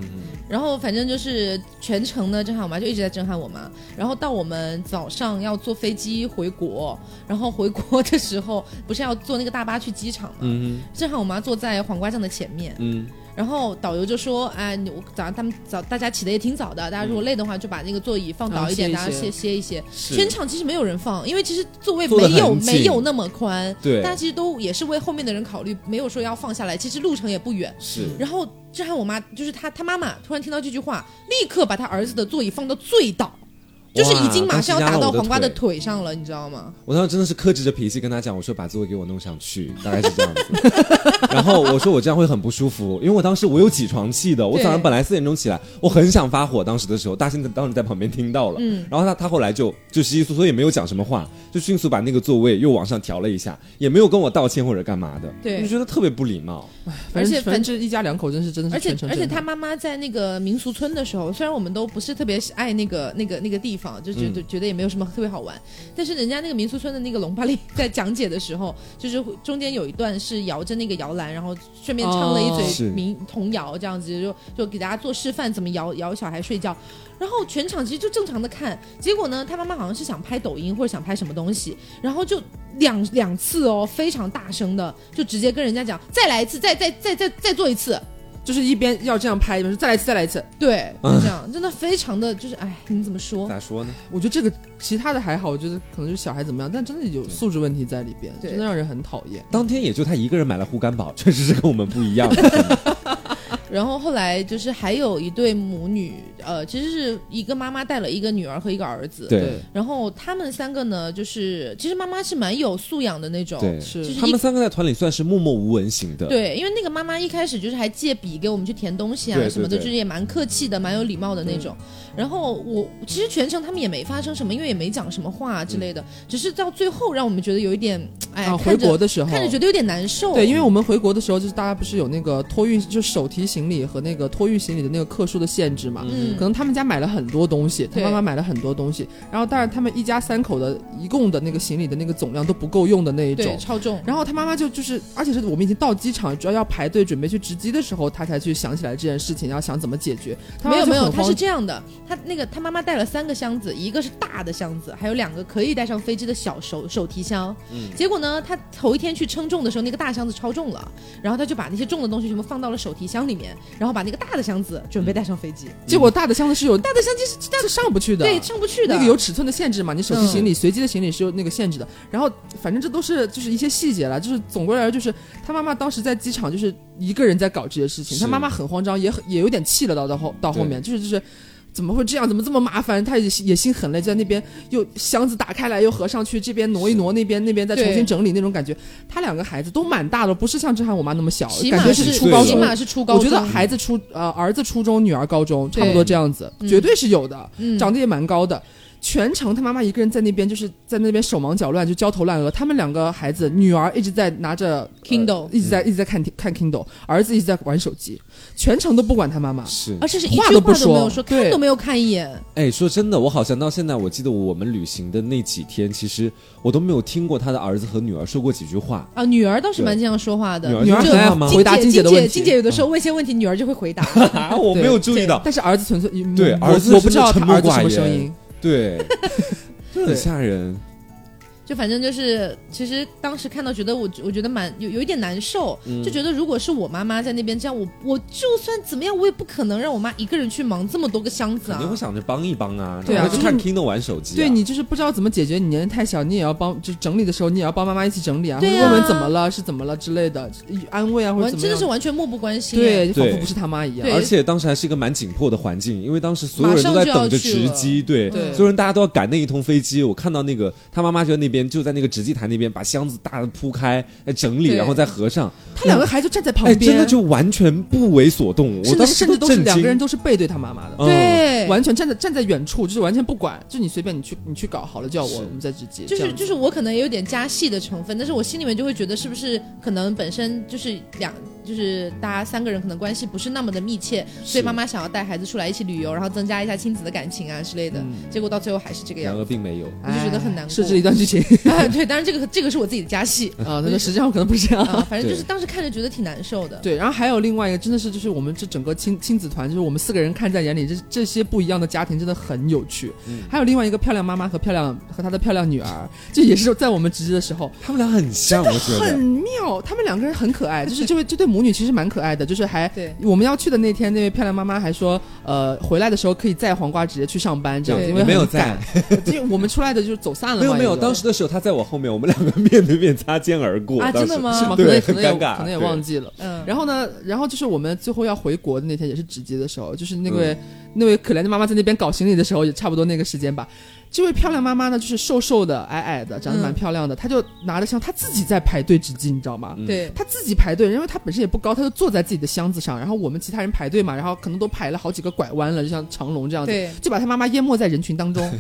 然后反正就是全程呢，震撼我妈就一直在震撼我妈。然后到我们早上要坐飞机回国，然后回国的时候不是要坐那个大巴去机场嘛？震撼我妈坐在黄瓜酱的前面。嗯。然后导游就说：“哎，你我早上他们早，大家起的也挺早的。大家如果累的话，就把那个座椅放倒一点，大家歇歇一歇。全场其实没有人放，因为其实座位没有没有那么宽。对，大家其实都也是为后面的人考虑，没有说要放下来。其实路程也不远。是。然后这还我妈，就是她她妈妈突然听到这句话，立刻把她儿子的座椅放到最倒。”就是已经马上要打到黄瓜的腿上了，你知道吗？我当时真的是克制着脾气跟他讲，我说把座位给我弄上去，大概是这样子。然后我说我这样会很不舒服，因为我当时我有起床气的，我早上本来四点钟起来，我很想发火。当时的时候，大兴当时在旁边听到了，嗯，然后他他后来就就稀稀疏疏也没有讲什么话，就迅速把那个座位又往上调了一下，也没有跟我道歉或者干嘛的，对，就觉得特别不礼貌。而且反正一家两口真是真的是，而且而且他妈妈在那个民俗村的时候，虽然我们都不是特别爱那个那个那个地方，就觉得觉得。也没有什么特别好玩，但是人家那个民俗村的那个龙巴利在讲解的时候，就是中间有一段是摇着那个摇篮，然后顺便唱了一嘴民童谣，这样子就就给大家做示范怎么摇摇小孩睡觉，然后全场其实就正常的看，结果呢，他妈妈好像是想拍抖音或者想拍什么东西，然后就两两次哦，非常大声的就直接跟人家讲，再来一次，再再再再再做一次。就是一边要这样拍，一边说再来一次，再来一次。对，就这样，真的非常的就是，哎，你怎么说？咋说呢？我觉得这个其他的还好，我觉得可能就是小孩怎么样，但真的有素质问题在里边，真的让人很讨厌。当天也就他一个人买了护肝宝，确实是跟我们不一样。然后后来就是还有一对母女，呃，其实是一个妈妈带了一个女儿和一个儿子。对。然后他们三个呢，就是其实妈妈是蛮有素养的那种。对。是。他们三个在团里算是默默无闻型的。对，因为那个妈妈一开始就是还借笔给我们去填东西啊什么的，就是也蛮客气的，蛮有礼貌的那种。然后我其实全程他们也没发生什么，因为也没讲什么话之类的，只是到最后让我们觉得有一点，哎，回国的时候看着觉得有点难受。对，因为我们回国的时候就是大家不是有那个托运，就手提行李和那个托运行李的那个克数的限制嘛，嗯，可能他们家买了很多东西，他妈妈买了很多东西，然后但是他们一家三口的一共的那个行李的那个总量都不够用的那一种，超重。然后他妈妈就就是，而且是我们已经到机场，主要要排队准备去值机的时候，他才去想起来这件事情，要想怎么解决。没有没有，他是这样的，他那个他妈妈。带了三个箱子，一个是大的箱子，还有两个可以带上飞机的小手手提箱。嗯，结果呢，他头一天去称重的时候，那个大箱子超重了，然后他就把那些重的东西全部放到了手提箱里面，然后把那个大的箱子准备带上飞机。结果大的箱子是有大的箱子是大的上不去的，对，上不去的。那个有尺寸的限制嘛？你手提行李随机的行李是有那个限制的。然后反正这都是就是一些细节了，就是总归来说，就是他妈妈当时在机场就是一个人在搞这些事情，他妈妈很慌张，也很也有点气了，到到后到后面就是就是。怎么会这样？怎么这么麻烦？他也也心很累，在那边又箱子打开来又合上去，这边挪一挪，那边那边再重新整理那种感觉。他两个孩子都蛮大的，不是像志涵我妈那么小，感觉是初高中。起码是初高中。我觉得孩子初呃儿子初中，女儿高中，差不多这样子，绝对是有的，长得也蛮高的。全程他妈妈一个人在那边，就是在那边手忙脚乱，就焦头烂额。他们两个孩子，女儿一直在拿着 Kindle，一直在一直在看看 Kindle，儿子一直在玩手机，全程都不管他妈妈，是，而且是一句话都没有说，看都没有看一眼。哎，说真的，我好像到现在，我记得我们旅行的那几天，其实我都没有听过他的儿子和女儿说过几句话。啊。女儿倒是蛮经常说话的，女儿就回答金姐的问题。金姐有的时候问一些问题，女儿就会回答。我没有注意到，但是儿子纯粹对儿子，我不知道他儿子什么声音，对。就很吓人。就反正就是，其实当时看到觉得我我觉得蛮有有一点难受，就觉得如果是我妈妈在那边这样，我我就算怎么样，我也不可能让我妈一个人去忙这么多个箱子啊。肯定会想着帮一帮啊，对啊，就看 Kindle 玩手机。对你就是不知道怎么解决，你年龄太小，你也要帮，就是整理的时候你也要帮妈妈一起整理啊，问问怎么了，是怎么了之类的，安慰啊或者怎么。真的是完全漠不关心，对，仿佛不是他妈一样。而且当时还是一个蛮紧迫的环境，因为当时所有人都在等着值机，对，所有人大家都要赶那一通飞机。我看到那个他妈妈就在那边，就在那个值机。台那边把箱子大的铺开，整理，然后再合上。他两个孩子站在旁边，真的就完全不为所动。我当时甚至都是两个人都是背对他妈妈的，对，完全站在站在远处，就是完全不管，就你随便你去你去搞好了叫我，我们再直接。就是就是我可能也有点加戏的成分，但是我心里面就会觉得是不是可能本身就是两。就是大家三个人可能关系不是那么的密切，所以妈妈想要带孩子出来一起旅游，然后增加一下亲子的感情啊之类的。结果到最后还是这个样子，并没有，我就觉得很难过。设置一段剧情，对，当然这个这个是我自己的加戏啊，他说实际上可能不是这样。反正就是当时看着觉得挺难受的。对，然后还有另外一个，真的是就是我们这整个亲亲子团，就是我们四个人看在眼里，这这些不一样的家庭真的很有趣。还有另外一个漂亮妈妈和漂亮和她的漂亮女儿，这也是在我们直接的时候，他们俩很像，我觉得很妙。他们两个人很可爱，就是这位这对母女其实蛮可爱的，就是还对我们要去的那天，那位漂亮妈妈还说，呃，回来的时候可以载黄瓜直接去上班，这样因为没有在，就我们出来的就是走散了。没有没有，当时的时候他在我后面，我们两个面对面擦肩而过啊，真的吗？是吗？可能可能也可能也忘记了。嗯，然后呢，然后就是我们最后要回国的那天，也是直接的时候，就是那位那位可怜的妈妈在那边搞行李的时候，也差不多那个时间吧。这位漂亮妈妈呢，就是瘦瘦的、矮矮的，长得蛮漂亮的。她就拿着箱，她自己在排队纸巾，你知道吗？对，她自己排队，因为她本身也不高，她就坐在自己的箱子上。然后我们其他人排队嘛，然后可能都排了好几个拐弯了，就像长龙这样子，就把她妈妈淹没在人群当中。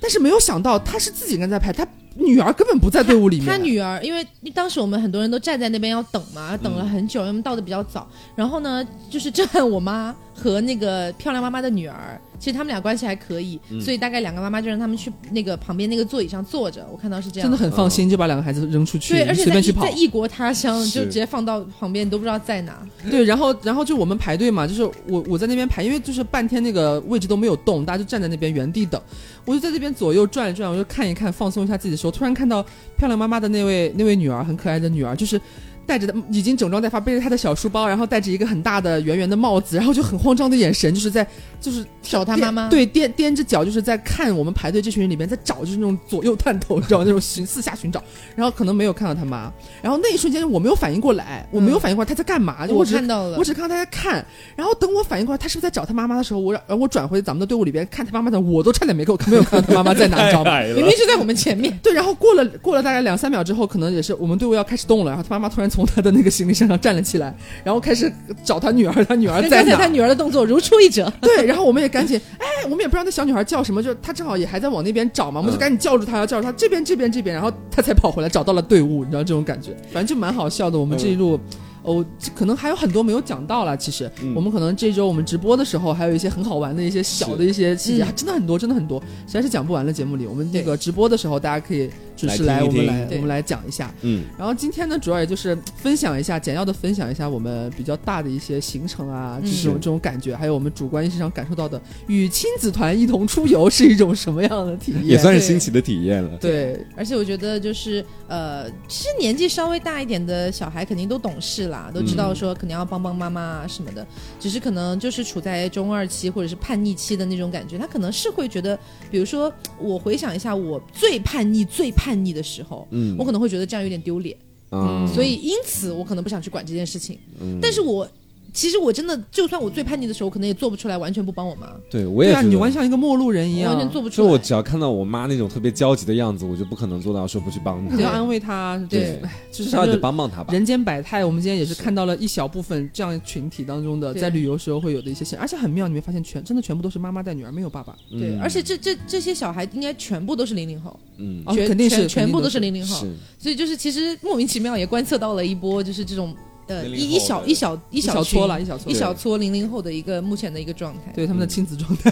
但是没有想到，她是自己人在排，她女儿根本不在队伍里面。她女儿，因为当时我们很多人都站在那边要等嘛，等了很久，因为我们到的比较早。然后呢，就是正好 我妈和那个漂亮妈妈的女儿。其实他们俩关系还可以，所以大概两个妈妈就让他们去那个旁边那个座椅上坐着。我看到是这样，真的很放心，就把两个孩子扔出去，对，而且在在异国他乡就直接放到旁边，你都不知道在哪。对，然后然后就我们排队嘛，就是我我在那边排，因为就是半天那个位置都没有动，大家就站在那边原地等。我就在这边左右转一转，我就看一看，放松一下自己的时候，突然看到漂亮妈妈的那位那位女儿，很可爱的女儿，就是。带着的已经整装待发，背着他的小书包，然后戴着一个很大的圆圆的帽子，然后就很慌张的眼神，就是在就是找他妈妈，对，踮踮着脚，就是在看我们排队这群人里面，在找，就是那种左右探头，你知道那种寻四下寻找，然后可能没有看到他妈，然后那一瞬间我没有反应过来，我没有反应过来他在干嘛，我看到了，我只看到他在看，然后等我反应过来他是不是在找他妈妈的时候，我我转回咱们的队伍里边看他妈妈的，我都差点没够，没有看到他妈妈在哪，你知道吗？明明就在我们前面，对，然后过了过了大概两三秒之后，可能也是我们队伍要开始动了，然后他妈妈突然从他的那个行李。箱上站了起来，然后开始找他女儿，他女儿在哪？他女儿的动作如出一辙。对，然后我们也赶紧，哎，我们也不知道那小女孩叫什么，就她正好也还在往那边找嘛，我们就赶紧叫住她，要叫住她这边这边这边，然后她才跑回来找到了队伍，你知道这种感觉，反正就蛮好笑的。我们这一路。哦，可能还有很多没有讲到了。其实我们可能这周我们直播的时候，还有一些很好玩的一些小的一些细节，真的很多，真的很多，实在是讲不完了。节目里，我们那个直播的时候，大家可以准时来，我们来我们来讲一下。嗯，然后今天呢，主要也就是分享一下，简要的分享一下我们比较大的一些行程啊，这种这种感觉，还有我们主观意识上感受到的，与亲子团一同出游是一种什么样的体验？也算是新奇的体验了。对，而且我觉得就是呃，其实年纪稍微大一点的小孩肯定都懂事啦。都知道说肯定要帮帮妈妈啊什么的，只是可能就是处在中二期或者是叛逆期的那种感觉，他可能是会觉得，比如说我回想一下我最叛逆、最叛逆的时候，嗯，我可能会觉得这样有点丢脸，嗯，所以因此我可能不想去管这件事情，嗯，但是我。其实我真的，就算我最叛逆的时候，可能也做不出来，完全不帮我妈。对，我也是。你完全像一个陌路人一样，完全做不出来。就我只要看到我妈那种特别焦急的样子，我就不可能做到说不去帮她。要安慰她，对，至少得帮帮她吧。人间百态，我们今天也是看到了一小部分这样群体当中的在旅游时候会有的一些现，而且很妙，你没发现全真的全部都是妈妈带女儿，没有爸爸。对，而且这这这些小孩应该全部都是零零后，嗯，肯定是全部都是零零后，所以就是其实莫名其妙也观测到了一波就是这种。呃，一一小一小一小撮了，一小撮一小撮零零后的一个目前的一个状态，对他们的亲子状态，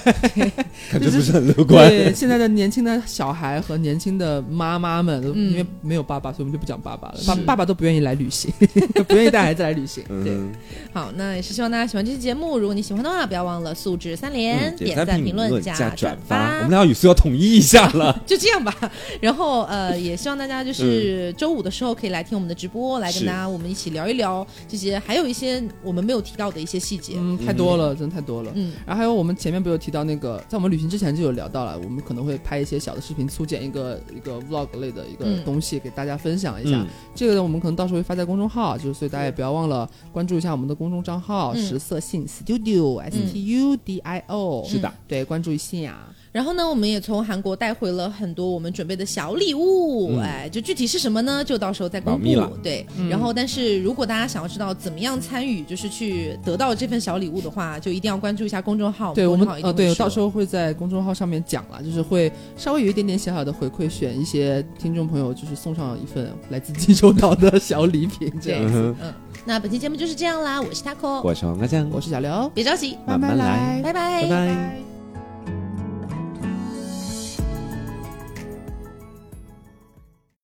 感觉不是很乐观。对现在的年轻的小孩和年轻的妈妈们，因为没有爸爸，所以我们就不讲爸爸了。爸爸爸都不愿意来旅行，不愿意带孩子来旅行。对，好，那也是希望大家喜欢这期节目。如果你喜欢的话，不要忘了素质三连，点赞、评论、加转发。我们俩语速要统一一下了，就这样吧。然后呃，也希望大家就是周五的时候可以来听我们的直播，来跟大家我们一起聊一聊。这些还有一些我们没有提到的一些细节，嗯，太多了，真的太多了。嗯，然后还有我们前面不有提到那个，在我们旅行之前就有聊到了，我们可能会拍一些小的视频，粗剪一个一个 vlog 类的一个东西给大家分享一下。这个呢，我们可能到时候会发在公众号，就是所以大家也不要忘了关注一下我们的公众账号“十色性 Studio S T U D I O”。是的，对，关注一下。然后呢，我们也从韩国带回了很多我们准备的小礼物，哎，就具体是什么呢？就到时候再公布。对，然后但是如果大家想要知道怎么样参与，就是去得到这份小礼物的话，就一定要关注一下公众号。对我们呃，对，到时候会在公众号上面讲了，就是会稍微有一点点小小的回馈，选一些听众朋友，就是送上一份来自济州岛的小礼品这样子。嗯。那本期节目就是这样啦，我是 taco，我是黄瓜酱，我是小刘，别着急，慢慢来，拜拜，拜拜。